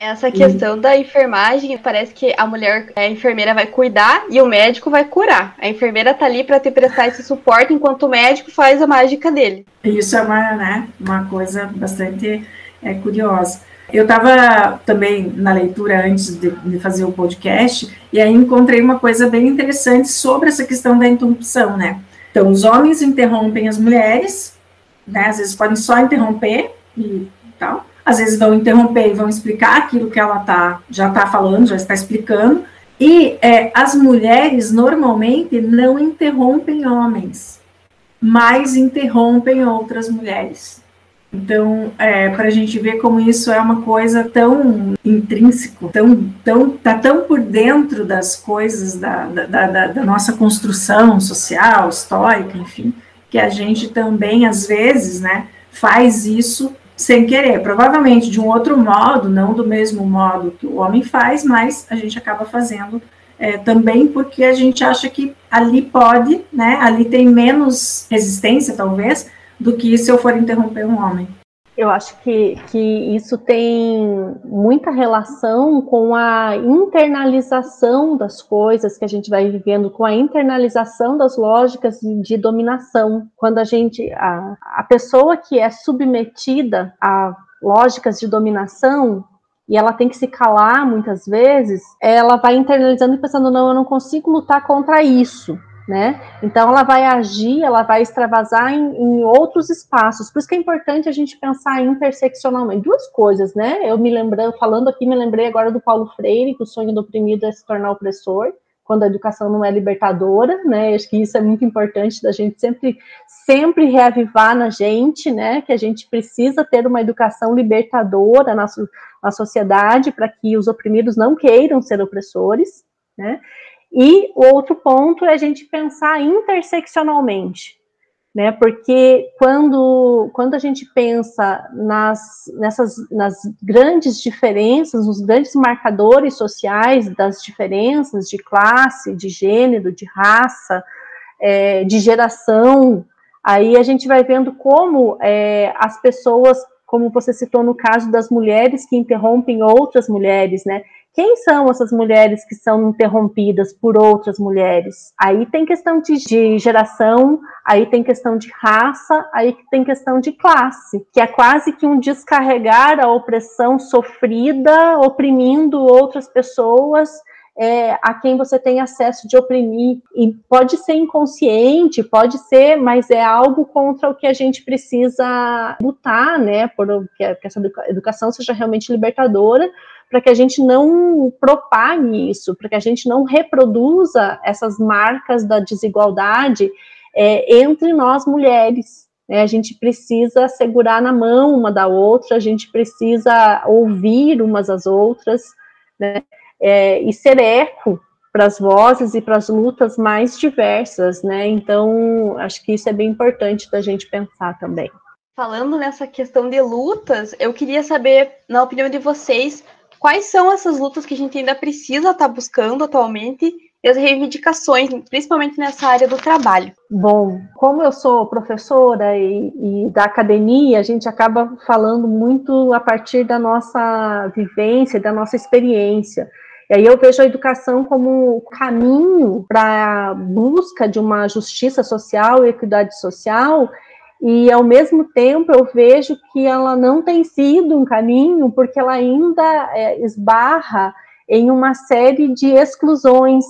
Essa questão da enfermagem, parece que a mulher, a enfermeira vai cuidar e o médico vai curar. A enfermeira tá ali para te prestar esse suporte enquanto o médico faz a mágica dele. Isso é uma, né, uma coisa bastante é, curiosa. Eu estava também na leitura antes de, de, fazer o podcast, e aí encontrei uma coisa bem interessante sobre essa questão da interrupção, né? Então, os homens interrompem as mulheres, né? Às vezes podem só interromper e tal. Às vezes vão interromper e vão explicar aquilo que ela tá, já está falando, já está explicando. E é, as mulheres normalmente não interrompem homens, mas interrompem outras mulheres. Então, é, para a gente ver como isso é uma coisa tão intrínseco, tão, tão, tá tão por dentro das coisas da, da, da, da nossa construção social, histórica, enfim, que a gente também, às vezes, né, faz isso sem querer, provavelmente de um outro modo, não do mesmo modo que o homem faz, mas a gente acaba fazendo é, também porque a gente acha que ali pode, né, ali tem menos resistência, talvez, do que se eu for interromper um homem. Eu acho que, que isso tem muita relação com a internalização das coisas que a gente vai vivendo, com a internalização das lógicas de dominação. Quando a gente, a, a pessoa que é submetida a lógicas de dominação, e ela tem que se calar muitas vezes, ela vai internalizando e pensando, não, eu não consigo lutar contra isso né? Então ela vai agir, ela vai extravasar em, em, outros espaços. Por isso que é importante a gente pensar interseccionalmente. Duas coisas, né? Eu me lembrando, falando aqui, me lembrei agora do Paulo Freire, que o sonho do oprimido é se tornar opressor, quando a educação não é libertadora, né? Acho que isso é muito importante da gente sempre sempre reavivar na gente, né? Que a gente precisa ter uma educação libertadora na, na sociedade para que os oprimidos não queiram ser opressores, né? E o outro ponto é a gente pensar interseccionalmente. né? Porque quando, quando a gente pensa nas, nessas, nas grandes diferenças, nos grandes marcadores sociais das diferenças de classe, de gênero, de raça, é, de geração, aí a gente vai vendo como é, as pessoas, como você citou no caso das mulheres que interrompem outras mulheres, né? Quem são essas mulheres que são interrompidas por outras mulheres? Aí tem questão de, de, geração, aí tem questão de raça, aí tem questão de classe, que é quase que um descarregar a opressão sofrida, oprimindo outras pessoas. É, a quem você tem acesso de oprimir. E pode ser inconsciente, pode ser, mas é algo contra o que a gente precisa lutar, né? Por que essa educação seja realmente libertadora, para que a gente não propague isso, para que a gente não reproduza essas marcas da desigualdade é, entre nós mulheres. Né? A gente precisa segurar na mão uma da outra, a gente precisa ouvir umas às outras, né? É, e ser eco para as vozes e para as lutas mais diversas, né? Então, acho que isso é bem importante da gente pensar também. Falando nessa questão de lutas, eu queria saber, na opinião de vocês, quais são essas lutas que a gente ainda precisa estar tá buscando atualmente e as reivindicações, principalmente nessa área do trabalho? Bom, como eu sou professora e, e, da academia, a gente acaba falando muito a partir da nossa vivência, da nossa experiência. E aí eu vejo a educação como caminho para a busca de uma justiça social e equidade social e ao mesmo tempo eu vejo que ela não tem sido um caminho, porque ela ainda é, esbarra em uma série de exclusões.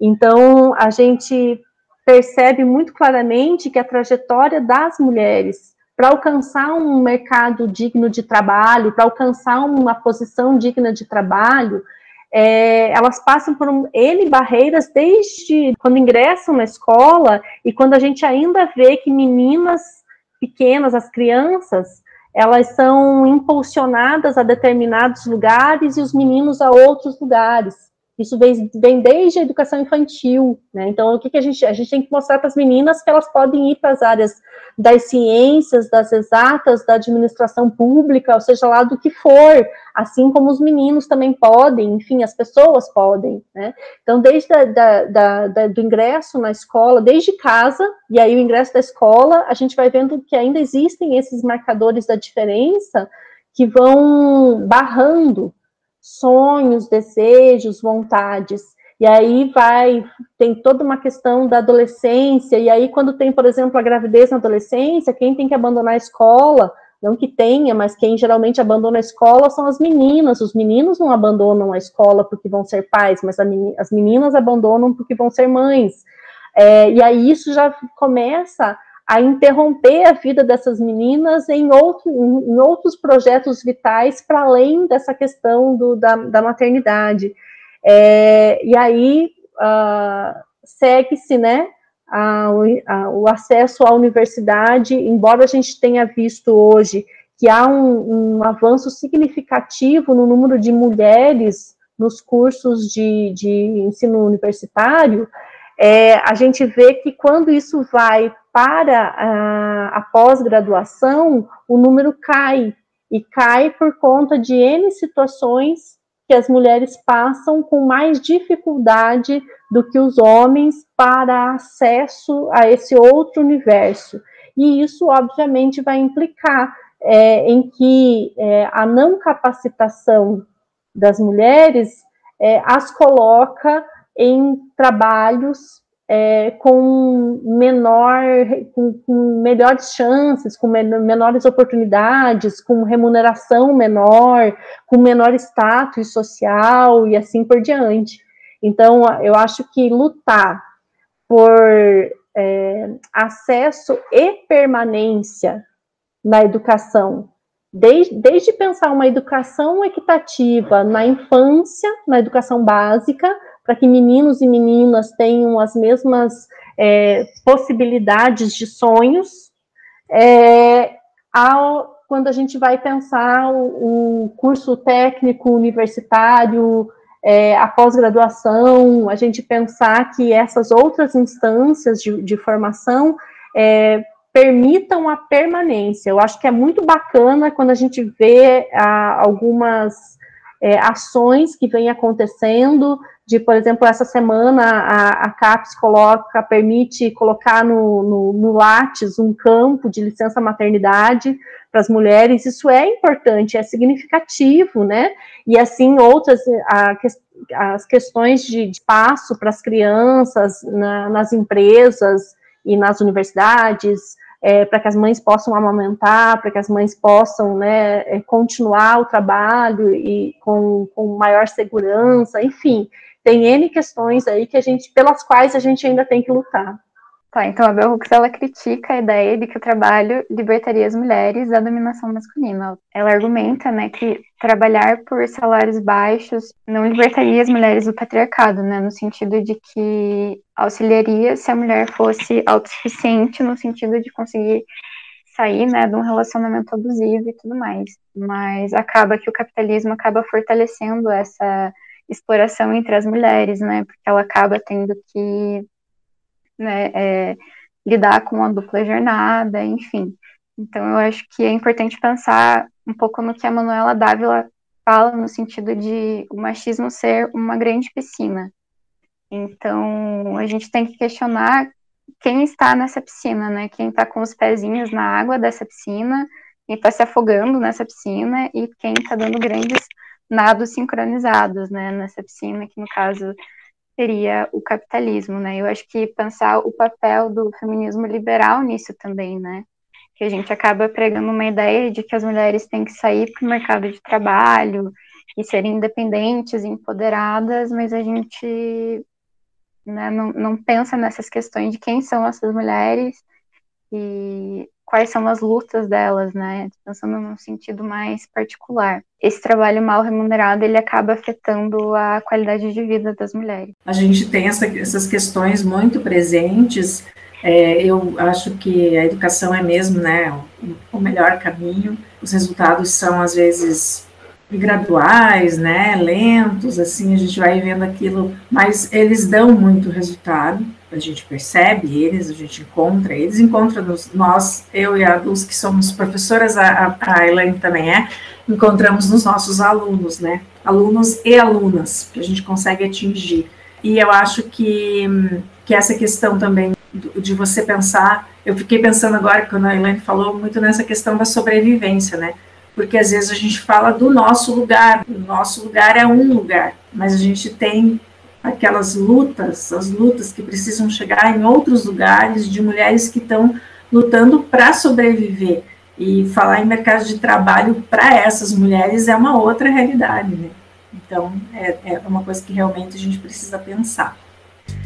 Então a gente percebe muito claramente que a trajetória das mulheres para alcançar um mercado digno de trabalho, para alcançar uma posição digna de trabalho, é, elas passam por um, N barreiras desde quando ingressam na escola e quando a gente ainda vê que meninas pequenas, as crianças, elas são impulsionadas a determinados lugares e os meninos a outros lugares. Isso vem, vem desde a educação infantil, né? Então, o que, que a gente a gente tem que mostrar para as meninas que elas podem ir para as áreas das ciências, das exatas, da administração pública, ou seja lá do que for, assim como os meninos também podem, enfim, as pessoas podem, né? Então, desde a, da, da, da, do ingresso na escola, desde casa, e aí o ingresso da escola, a gente vai vendo que ainda existem esses marcadores da diferença que vão barrando sonhos, desejos, vontades. E aí vai, tem toda uma questão da adolescência, e aí quando tem, por exemplo, a gravidez na adolescência, quem tem que abandonar a escola, não que tenha, mas quem geralmente abandona a escola são as meninas. Os meninos não abandonam a escola porque vão ser pais, mas as meninas abandonam porque vão ser mães. É, e aí isso já começa a interromper a vida dessas meninas em, outro, em outros projetos vitais para além dessa questão do, da, da maternidade. É, e aí uh, segue-se, né, a, a, o acesso à universidade, embora a gente tenha visto hoje que há um, um avanço significativo no número de mulheres nos cursos de, de ensino universitário, é, a gente vê que quando isso vai para a, a pós-graduação, o número cai, e cai por conta de N situações que as mulheres passam com mais dificuldade do que os homens para acesso a esse outro universo. E isso, obviamente, vai implicar é, em que é, a não capacitação das mulheres é, as coloca em trabalhos é, com menor, com, com, melhores chances, com menores oportunidades, com remuneração menor, com menor status social e assim por diante. Então, eu acho que lutar por é, acesso e permanência na educação, desde, desde pensar uma educação equitativa na infância, na educação básica, para que meninos e meninas tenham as mesmas é, possibilidades de sonhos, é, ao, quando a gente vai pensar o, o curso técnico universitário, é, a pós-graduação, a gente pensar que essas outras instâncias de, de formação, é, permitam a permanência. Eu acho que é muito bacana quando a gente vê ah, algumas é, ações que vêm acontecendo, de, por exemplo, essa semana a, a CAPES coloca, permite colocar no, no, no Lattes um campo de licença maternidade para as mulheres, isso é importante, é significativo, né? E assim, outras, a, as questões de espaço para as crianças na, nas empresas e nas universidades, é, para que as mães possam amamentar, para que as mães possam né, é, continuar o trabalho e com, com maior segurança, enfim, tem N questões aí que a gente, pelas quais a gente ainda tem que lutar. Tá, então a Bell Hooks ela critica a ideia de que o trabalho libertaria as mulheres da dominação masculina. Ela argumenta, né, que trabalhar por salários baixos não libertaria as mulheres do patriarcado, né, no sentido de que auxiliaria se a mulher fosse autossuficiente no sentido de conseguir sair, né, de um relacionamento abusivo e tudo mais. Mas acaba que o capitalismo acaba fortalecendo essa exploração entre as mulheres, né, porque ela acaba tendo que né, é, lidar com a dupla jornada, enfim. Então, eu acho que é importante pensar um pouco no que a Manuela Dávila fala, no sentido de o machismo ser uma grande piscina. Então, a gente tem que questionar quem está nessa piscina, né? Quem está com os pezinhos na água dessa piscina, quem está se afogando nessa piscina e quem está dando grandes nados sincronizados, né? Nessa piscina, que no caso seria o capitalismo, né? Eu acho que pensar o papel do feminismo liberal nisso também, né? Que a gente acaba pregando uma ideia de que as mulheres têm que sair para o mercado de trabalho e serem independentes, empoderadas, mas a gente né, não, não pensa nessas questões de quem são essas mulheres e quais são as lutas delas, né? Pensando num sentido mais particular. Esse trabalho mal remunerado, ele acaba afetando a qualidade de vida das mulheres. A gente tem essa, essas questões muito presentes. É, eu acho que a educação é mesmo, né, o, o melhor caminho. Os resultados são às vezes graduais, né, lentos, assim, a gente vai vendo aquilo, mas eles dão muito resultado a gente percebe eles, a gente encontra eles, encontra nos, nós, eu e a Dulce, que somos professoras, a, a Elaine também é, encontramos nos nossos alunos, né? Alunos e alunas, que a gente consegue atingir. E eu acho que, que essa questão também de você pensar, eu fiquei pensando agora, quando a Elaine falou muito nessa questão da sobrevivência, né? Porque às vezes a gente fala do nosso lugar, o nosso lugar é um lugar, mas a gente tem aquelas lutas, as lutas que precisam chegar em outros lugares de mulheres que estão lutando para sobreviver. E falar em mercado de trabalho para essas mulheres é uma outra realidade, né? Então, é, é uma coisa que realmente a gente precisa pensar.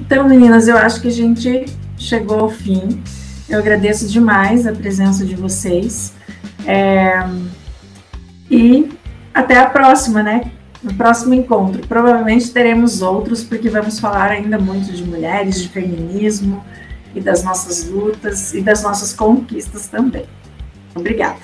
Então, meninas, eu acho que a gente chegou ao fim. Eu agradeço demais a presença de vocês. É, e até a próxima, né? No próximo encontro, provavelmente teremos outros, porque vamos falar ainda muito de mulheres, de feminismo e das nossas lutas e das nossas conquistas também. Obrigada.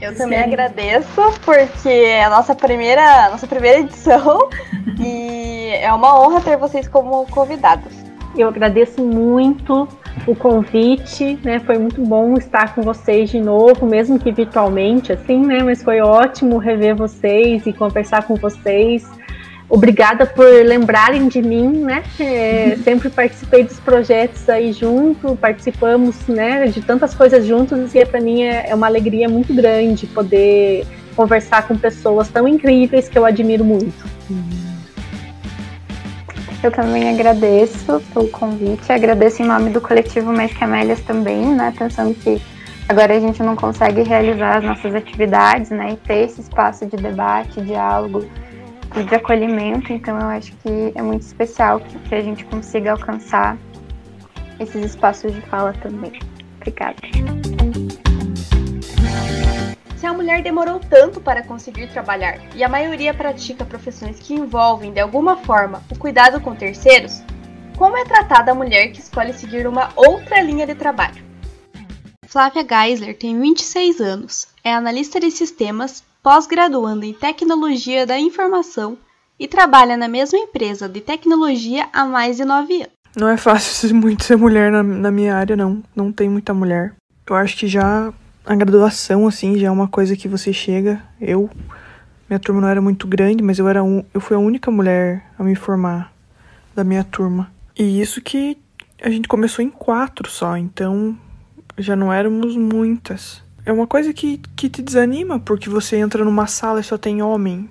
Eu também Sim. agradeço, porque é a nossa primeira, nossa primeira edição e é uma honra ter vocês como convidados. Eu agradeço muito o convite, né? Foi muito bom estar com vocês de novo, mesmo que virtualmente, assim, né? Mas foi ótimo rever vocês e conversar com vocês. Obrigada por lembrarem de mim, né? É, sempre participei dos projetos aí junto, participamos, né, de tantas coisas juntos e para mim é, é uma alegria muito grande poder conversar com pessoas tão incríveis que eu admiro muito. Eu também agradeço pelo convite, agradeço em nome do coletivo Mais Camélias também, né? Pensando que agora a gente não consegue realizar as nossas atividades, né? E ter esse espaço de debate, diálogo e de acolhimento. Então eu acho que é muito especial que, que a gente consiga alcançar esses espaços de fala também. Obrigada. Se a mulher demorou tanto para conseguir trabalhar e a maioria pratica profissões que envolvem, de alguma forma, o cuidado com terceiros, como é tratada a mulher que escolhe seguir uma outra linha de trabalho? Flávia Geisler tem 26 anos, é analista de sistemas, pós-graduando em tecnologia da informação e trabalha na mesma empresa de tecnologia há mais de 9 anos. Não é fácil muito ser mulher na, na minha área, não. Não tem muita mulher. Eu acho que já a graduação, assim, já é uma coisa que você chega. Eu, minha turma não era muito grande, mas eu era um, eu fui a única mulher a me formar da minha turma. E isso que a gente começou em quatro só, então já não éramos muitas. É uma coisa que, que te desanima, porque você entra numa sala e só tem homem.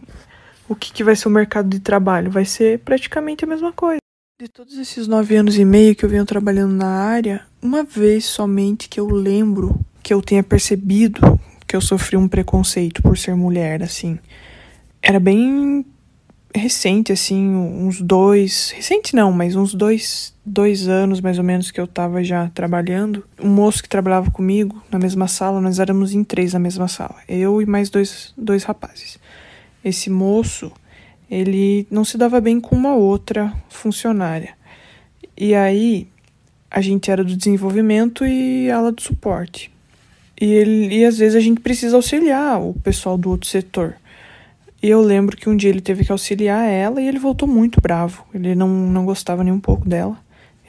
O que, que vai ser o mercado de trabalho? Vai ser praticamente a mesma coisa. De todos esses nove anos e meio que eu venho trabalhando na área, uma vez somente que eu lembro que eu tenha percebido que eu sofri um preconceito por ser mulher, assim. Era bem recente, assim, uns dois. Recente não, mas uns dois, dois anos mais ou menos que eu tava já trabalhando. Um moço que trabalhava comigo na mesma sala, nós éramos em três na mesma sala. Eu e mais dois, dois rapazes. Esse moço, ele não se dava bem com uma outra funcionária. E aí, a gente era do desenvolvimento e ela do suporte. E, ele, e às vezes a gente precisa auxiliar o pessoal do outro setor. E eu lembro que um dia ele teve que auxiliar ela e ele voltou muito bravo. Ele não, não gostava nem um pouco dela.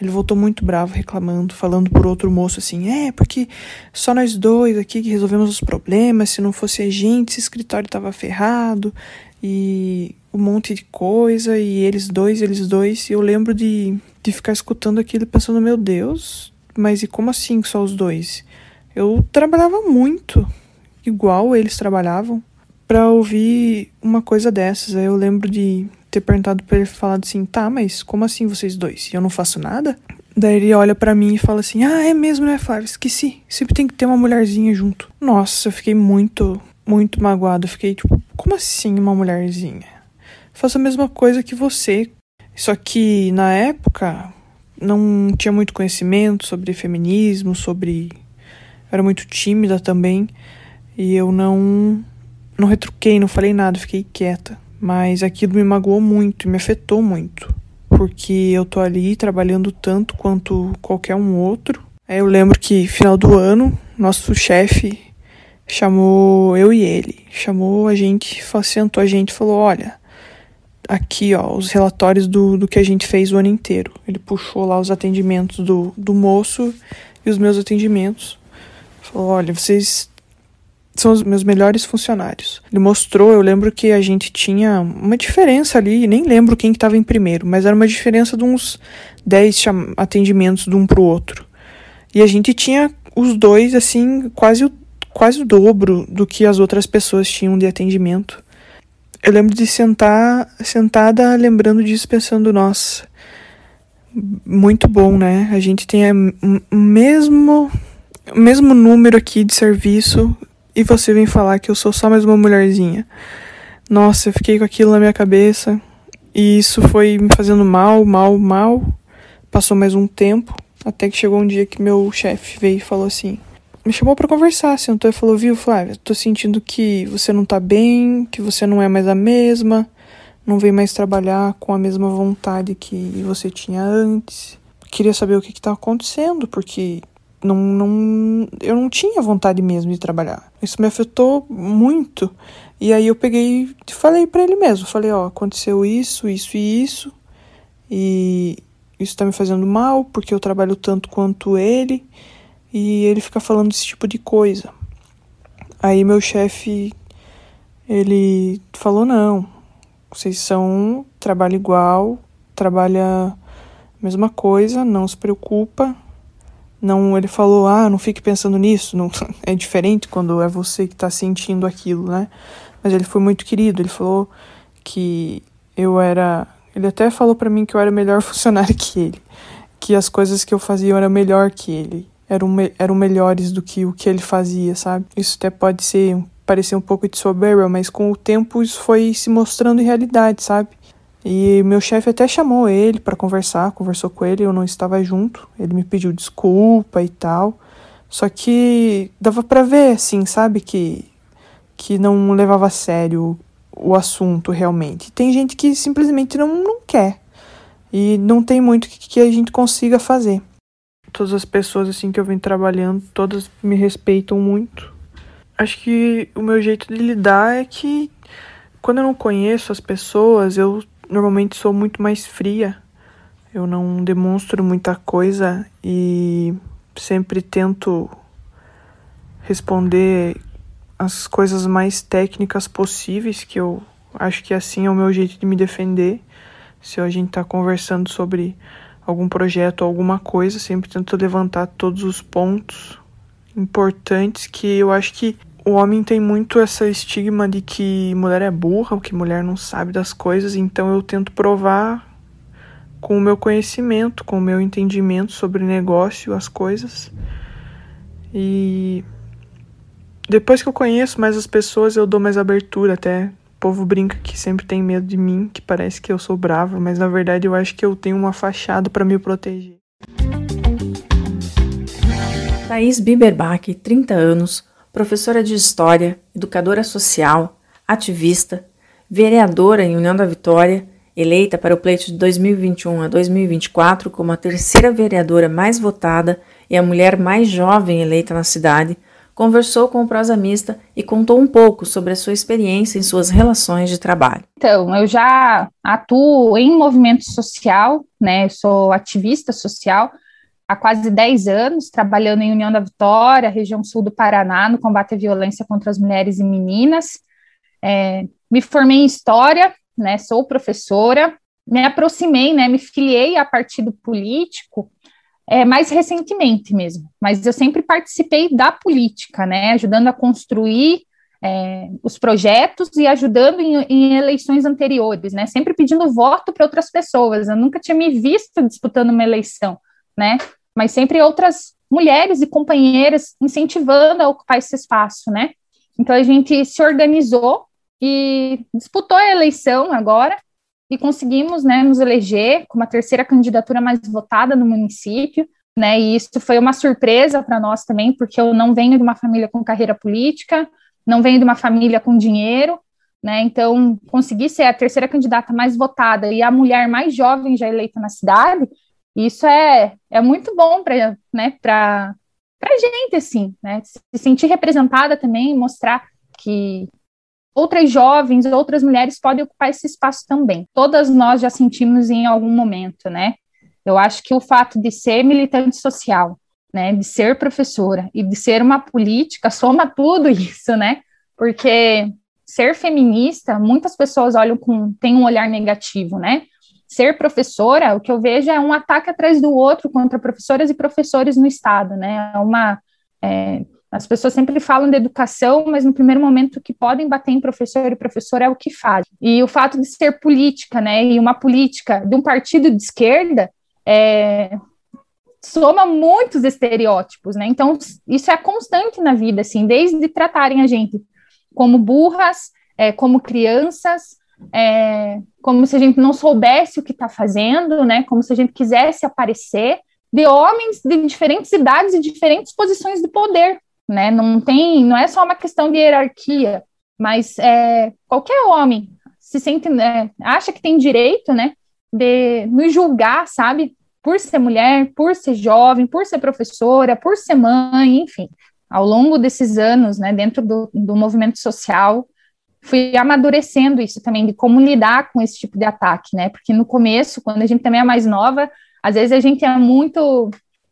Ele voltou muito bravo, reclamando, falando por outro moço assim: é, porque só nós dois aqui que resolvemos os problemas. Se não fosse a gente, esse escritório tava ferrado e um monte de coisa. E eles dois, eles dois. E eu lembro de, de ficar escutando aquilo pensando: meu Deus, mas e como assim só os dois? Eu trabalhava muito, igual eles trabalhavam para ouvir uma coisa dessas. Aí eu lembro de ter perguntado para ele falado assim: "Tá, mas como assim vocês dois? Eu não faço nada?" Daí ele olha para mim e fala assim: "Ah, é mesmo, né, Flávio? Esqueci. Sempre tem que ter uma mulherzinha junto." Nossa, eu fiquei muito, muito magoado. Fiquei tipo: "Como assim uma mulherzinha?" faço a mesma coisa que você. Só que na época não tinha muito conhecimento sobre feminismo, sobre era muito tímida também, e eu não não retruquei, não falei nada, fiquei quieta. Mas aquilo me magoou muito, me afetou muito. Porque eu tô ali trabalhando tanto quanto qualquer um outro. Aí eu lembro que final do ano, nosso chefe chamou eu e ele, chamou a gente, sentou a gente e falou: Olha, aqui ó, os relatórios do, do que a gente fez o ano inteiro. Ele puxou lá os atendimentos do, do moço e os meus atendimentos. Falou: Olha, vocês são os meus melhores funcionários. Ele mostrou, eu lembro que a gente tinha uma diferença ali, nem lembro quem que estava em primeiro, mas era uma diferença de uns 10 atendimentos de um para o outro. E a gente tinha os dois, assim, quase o, quase o dobro do que as outras pessoas tinham de atendimento. Eu lembro de sentar sentada lembrando disso, pensando, nossa, muito bom, né? A gente tem o mesmo, o mesmo número aqui de serviço e você vem falar que eu sou só mais uma mulherzinha. Nossa, eu fiquei com aquilo na minha cabeça e isso foi me fazendo mal, mal, mal. Passou mais um tempo, até que chegou um dia que meu chefe veio e falou assim: me chamou para conversar, sentou e falou: Viu, Flávia, tô sentindo que você não tá bem, que você não é mais a mesma, não vem mais trabalhar com a mesma vontade que você tinha antes. Queria saber o que que tá acontecendo, porque não, não, eu não tinha vontade mesmo de trabalhar. Isso me afetou muito. E aí eu peguei e falei para ele mesmo, falei, ó, aconteceu isso, isso e isso. E isso tá me fazendo mal, porque eu trabalho tanto quanto ele. E ele fica falando esse tipo de coisa. Aí meu chefe, ele falou, não, vocês são, trabalha igual, trabalha a mesma coisa, não se preocupa, não, ele falou, ah, não fique pensando nisso. Não, é diferente quando é você que está sentindo aquilo, né? Mas ele foi muito querido. Ele falou que eu era. Ele até falou para mim que eu era melhor funcionário que ele, que as coisas que eu fazia eram melhor que ele, eram, eram melhores do que o que ele fazia, sabe? Isso até pode ser parecer um pouco de soberba, mas com o tempo isso foi se mostrando realidade, sabe? E meu chefe até chamou ele para conversar, conversou com ele, eu não estava junto. Ele me pediu desculpa e tal. Só que dava para ver, assim, sabe, que, que não levava a sério o assunto realmente. Tem gente que simplesmente não, não quer. E não tem muito que, que a gente consiga fazer. Todas as pessoas assim que eu venho trabalhando, todas me respeitam muito. Acho que o meu jeito de lidar é que quando eu não conheço as pessoas, eu normalmente sou muito mais fria. Eu não demonstro muita coisa e sempre tento responder as coisas mais técnicas possíveis, que eu acho que assim é o meu jeito de me defender. Se a gente está conversando sobre algum projeto ou alguma coisa, sempre tento levantar todos os pontos importantes que eu acho que o homem tem muito essa estigma de que mulher é burra, que mulher não sabe das coisas, então eu tento provar com o meu conhecimento, com o meu entendimento sobre negócio, as coisas. E depois que eu conheço mais as pessoas, eu dou mais abertura até. O povo brinca que sempre tem medo de mim, que parece que eu sou brava, mas na verdade eu acho que eu tenho uma fachada para me proteger. Thaís Biberbach, 30 anos, professora de História, educadora social, ativista, vereadora em União da Vitória, eleita para o pleito de 2021 a 2024 como a terceira vereadora mais votada e a mulher mais jovem eleita na cidade, conversou com o Prosa Mista e contou um pouco sobre a sua experiência em suas relações de trabalho. Então, eu já atuo em movimento social, né? Sou ativista social há quase 10 anos, trabalhando em União da Vitória, região sul do Paraná, no combate à violência contra as mulheres e meninas. É, me formei em História, né? Sou professora, me aproximei, né? Me filiei a partido político é, mais recentemente mesmo, mas eu sempre participei da política, né, ajudando a construir é, os projetos e ajudando em, em, eleições anteriores, né, sempre pedindo voto para outras pessoas. Eu nunca tinha me visto disputando uma eleição, né, mas sempre outras mulheres e companheiras incentivando a ocupar esse espaço, né. Então a gente se organizou e disputou a eleição agora e conseguimos né, nos eleger como a terceira candidatura mais votada no município, né, e isso foi uma surpresa para nós também, porque eu não venho de uma família com carreira política, não venho de uma família com dinheiro, né, então conseguir ser a terceira candidata mais votada e a mulher mais jovem já eleita na cidade, isso é, é muito bom para né, para a gente, assim, né, se sentir representada também, mostrar que outras jovens, outras mulheres podem ocupar esse espaço também. Todas nós já sentimos em algum momento, né? Eu acho que o fato de ser militante social, né, de ser professora e de ser uma política soma tudo isso, né? Porque ser feminista, muitas pessoas olham com têm um olhar negativo, né? Ser professora, o que eu vejo é um ataque atrás do outro contra professoras e professores no estado, né? É uma é, as pessoas sempre falam de educação, mas no primeiro momento que podem bater em professor e professor é o que fazem. E o fato de ser política, né, e uma política de um partido de esquerda, é, soma muitos estereótipos, né? Então isso é constante na vida, assim, desde tratarem a gente como burras, é, como crianças, é, como se a gente não soubesse o que está fazendo, né? Como se a gente quisesse aparecer, de homens de diferentes idades e diferentes posições de poder, né? Não tem, não é só uma questão de hierarquia, mas é, qualquer homem se sente, né, acha que tem direito, né, de nos julgar, sabe? Por ser mulher, por ser jovem, por ser professora, por ser mãe, enfim. Ao longo desses anos, né, dentro do, do movimento social, fui amadurecendo isso também, de como lidar com esse tipo de ataque, né? Porque no começo, quando a gente também é mais nova, às vezes a gente é muito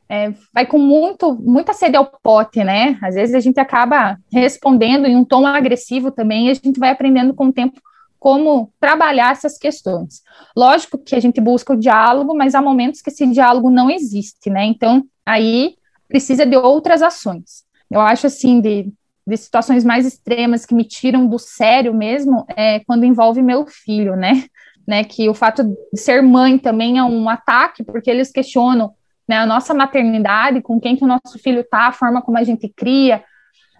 é, vai com muito, muita sede ao pote, né? Às vezes a gente acaba respondendo em um tom agressivo também, e a gente vai aprendendo com o tempo como trabalhar essas questões. Lógico que a gente busca o diálogo, mas há momentos que esse diálogo não existe, né? Então, aí precisa de outras ações. Eu acho assim, de, de situações mais extremas que me tiram do sério mesmo, é quando envolve meu filho, né? né? Que o fato de ser mãe também é um ataque, porque eles questionam né, a nossa maternidade, com quem que o nosso filho está, a forma como a gente cria.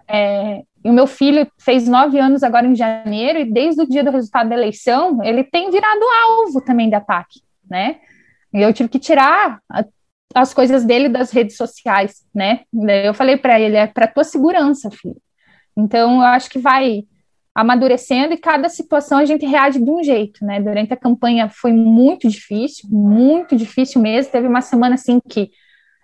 É, e o meu filho fez nove anos agora em janeiro, e desde o dia do resultado da eleição, ele tem virado alvo também de ataque, né? E eu tive que tirar a, as coisas dele das redes sociais, né? Eu falei para ele, é para tua segurança, filho. Então, eu acho que vai amadurecendo e cada situação a gente reage de um jeito, né? Durante a campanha foi muito difícil, muito difícil mesmo. Teve uma semana assim que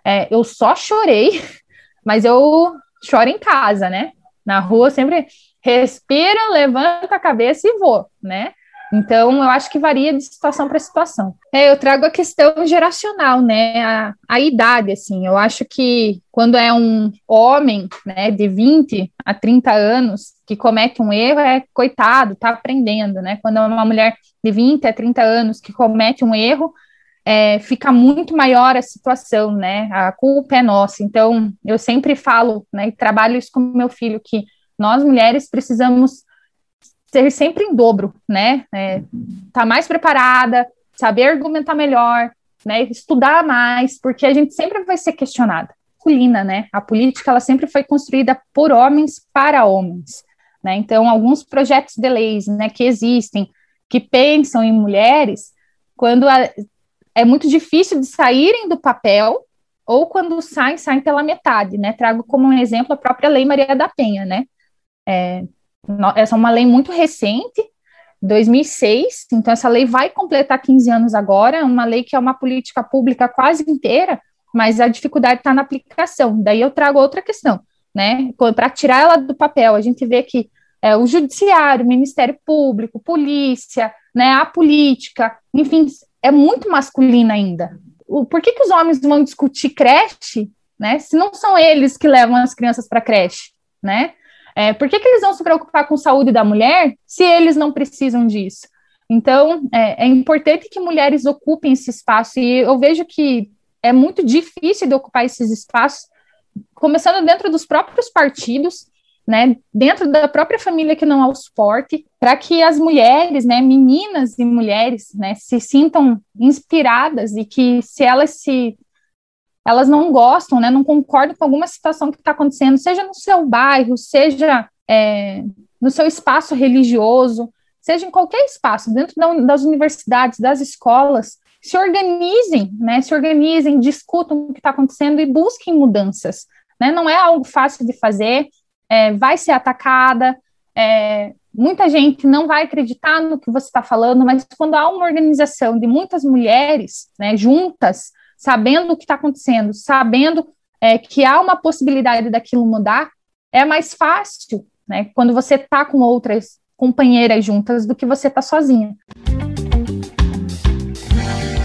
é, eu só chorei, mas eu choro em casa, né? Na rua sempre respiro, levanto a cabeça e vou, né? Então, eu acho que varia de situação para situação. É, eu trago a questão geracional, né? A, a, idade, assim. Eu acho que quando é um homem, né, de 20 a 30 anos, que comete um erro, é coitado, tá aprendendo, né? Quando é uma mulher de 20 a 30 anos que comete um erro, é, fica muito maior a situação, né? A culpa é nossa. Então, eu sempre falo, né, e trabalho isso com meu filho, que nós mulheres precisamos ser sempre em dobro, né? É, tá mais preparada, saber argumentar melhor, né? Estudar mais, porque a gente sempre vai ser questionada. Masculina, né? A política ela sempre foi construída por homens para homens, né? Então, alguns projetos de leis, né, que existem, que pensam em mulheres, quando a, é muito difícil de saírem do papel, ou quando saem, saem pela metade, né? Trago como um exemplo a própria Lei Maria da Penha, né? É, essa é uma lei muito recente, 2006, então essa lei vai completar 15 anos agora, é uma lei que é uma política pública quase inteira, mas a dificuldade está na aplicação. Daí eu trago outra questão, né? Para tirar ela do papel, a gente vê que é, o judiciário, o Ministério Público, polícia, né, a política, enfim, é muito masculina ainda. O, por que, que os homens vão discutir creche, né, se não são eles que levam as crianças para creche, né? É, por que, que eles vão se preocupar com a saúde da mulher se eles não precisam disso? Então, é, é importante que mulheres ocupem esse espaço, e eu vejo que é muito difícil de ocupar esses espaços, começando dentro dos próprios partidos, né, dentro da própria família que não há o suporte, para que as mulheres, né, meninas e mulheres, né, se sintam inspiradas e que se elas se elas não gostam, né, não concordam com alguma situação que está acontecendo, seja no seu bairro, seja é, no seu espaço religioso, seja em qualquer espaço, dentro da, das universidades, das escolas, se organizem, né, se organizem, discutam o que está acontecendo e busquem mudanças. Né, não é algo fácil de fazer, é, vai ser atacada, é, muita gente não vai acreditar no que você está falando, mas quando há uma organização de muitas mulheres né, juntas, sabendo o que está acontecendo, sabendo é, que há uma possibilidade daquilo mudar, é mais fácil, né? Quando você está com outras companheiras juntas do que você está sozinha.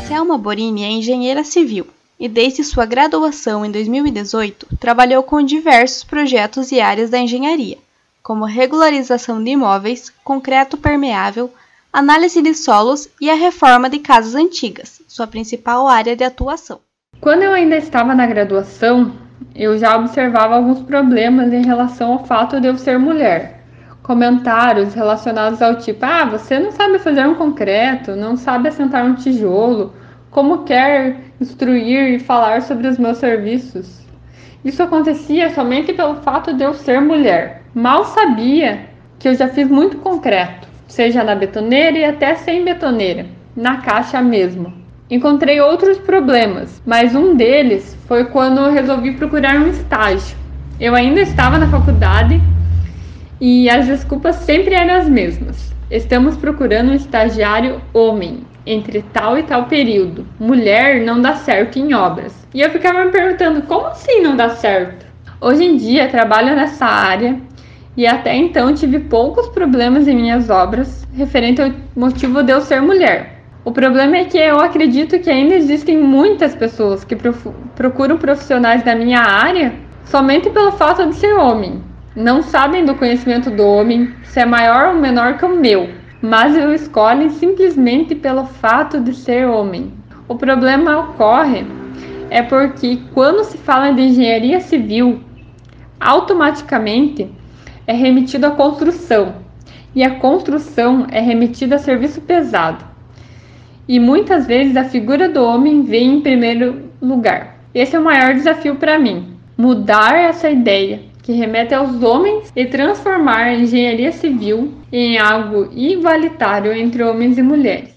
Selma Borini é engenheira civil e, desde sua graduação em 2018, trabalhou com diversos projetos e áreas da engenharia, como regularização de imóveis, concreto permeável, análise de solos e a reforma de casas antigas, sua principal área de atuação. Quando eu ainda estava na graduação, eu já observava alguns problemas em relação ao fato de eu ser mulher. Comentários relacionados ao tipo: ah, você não sabe fazer um concreto, não sabe assentar um tijolo, como quer instruir e falar sobre os meus serviços? Isso acontecia somente pelo fato de eu ser mulher. Mal sabia que eu já fiz muito concreto seja na betoneira e até sem betoneira, na caixa mesmo. Encontrei outros problemas, mas um deles foi quando resolvi procurar um estágio. Eu ainda estava na faculdade e as desculpas sempre eram as mesmas. Estamos procurando um estagiário homem entre tal e tal período. Mulher não dá certo em obras. E eu ficava me perguntando como assim não dá certo? Hoje em dia trabalho nessa área e até então tive poucos problemas em minhas obras referente ao motivo de eu ser mulher. O problema é que eu acredito que ainda existem muitas pessoas que procuram profissionais da minha área somente pelo fato de ser homem. Não sabem do conhecimento do homem, se é maior ou menor que o meu, mas o escolhem simplesmente pelo fato de ser homem. O problema ocorre é porque quando se fala de engenharia civil, automaticamente é remetido à construção, e a construção é remetida a serviço pesado. E muitas vezes a figura do homem vem em primeiro lugar. Esse é o maior desafio para mim: mudar essa ideia que remete aos homens e transformar a engenharia civil em algo igualitário entre homens e mulheres.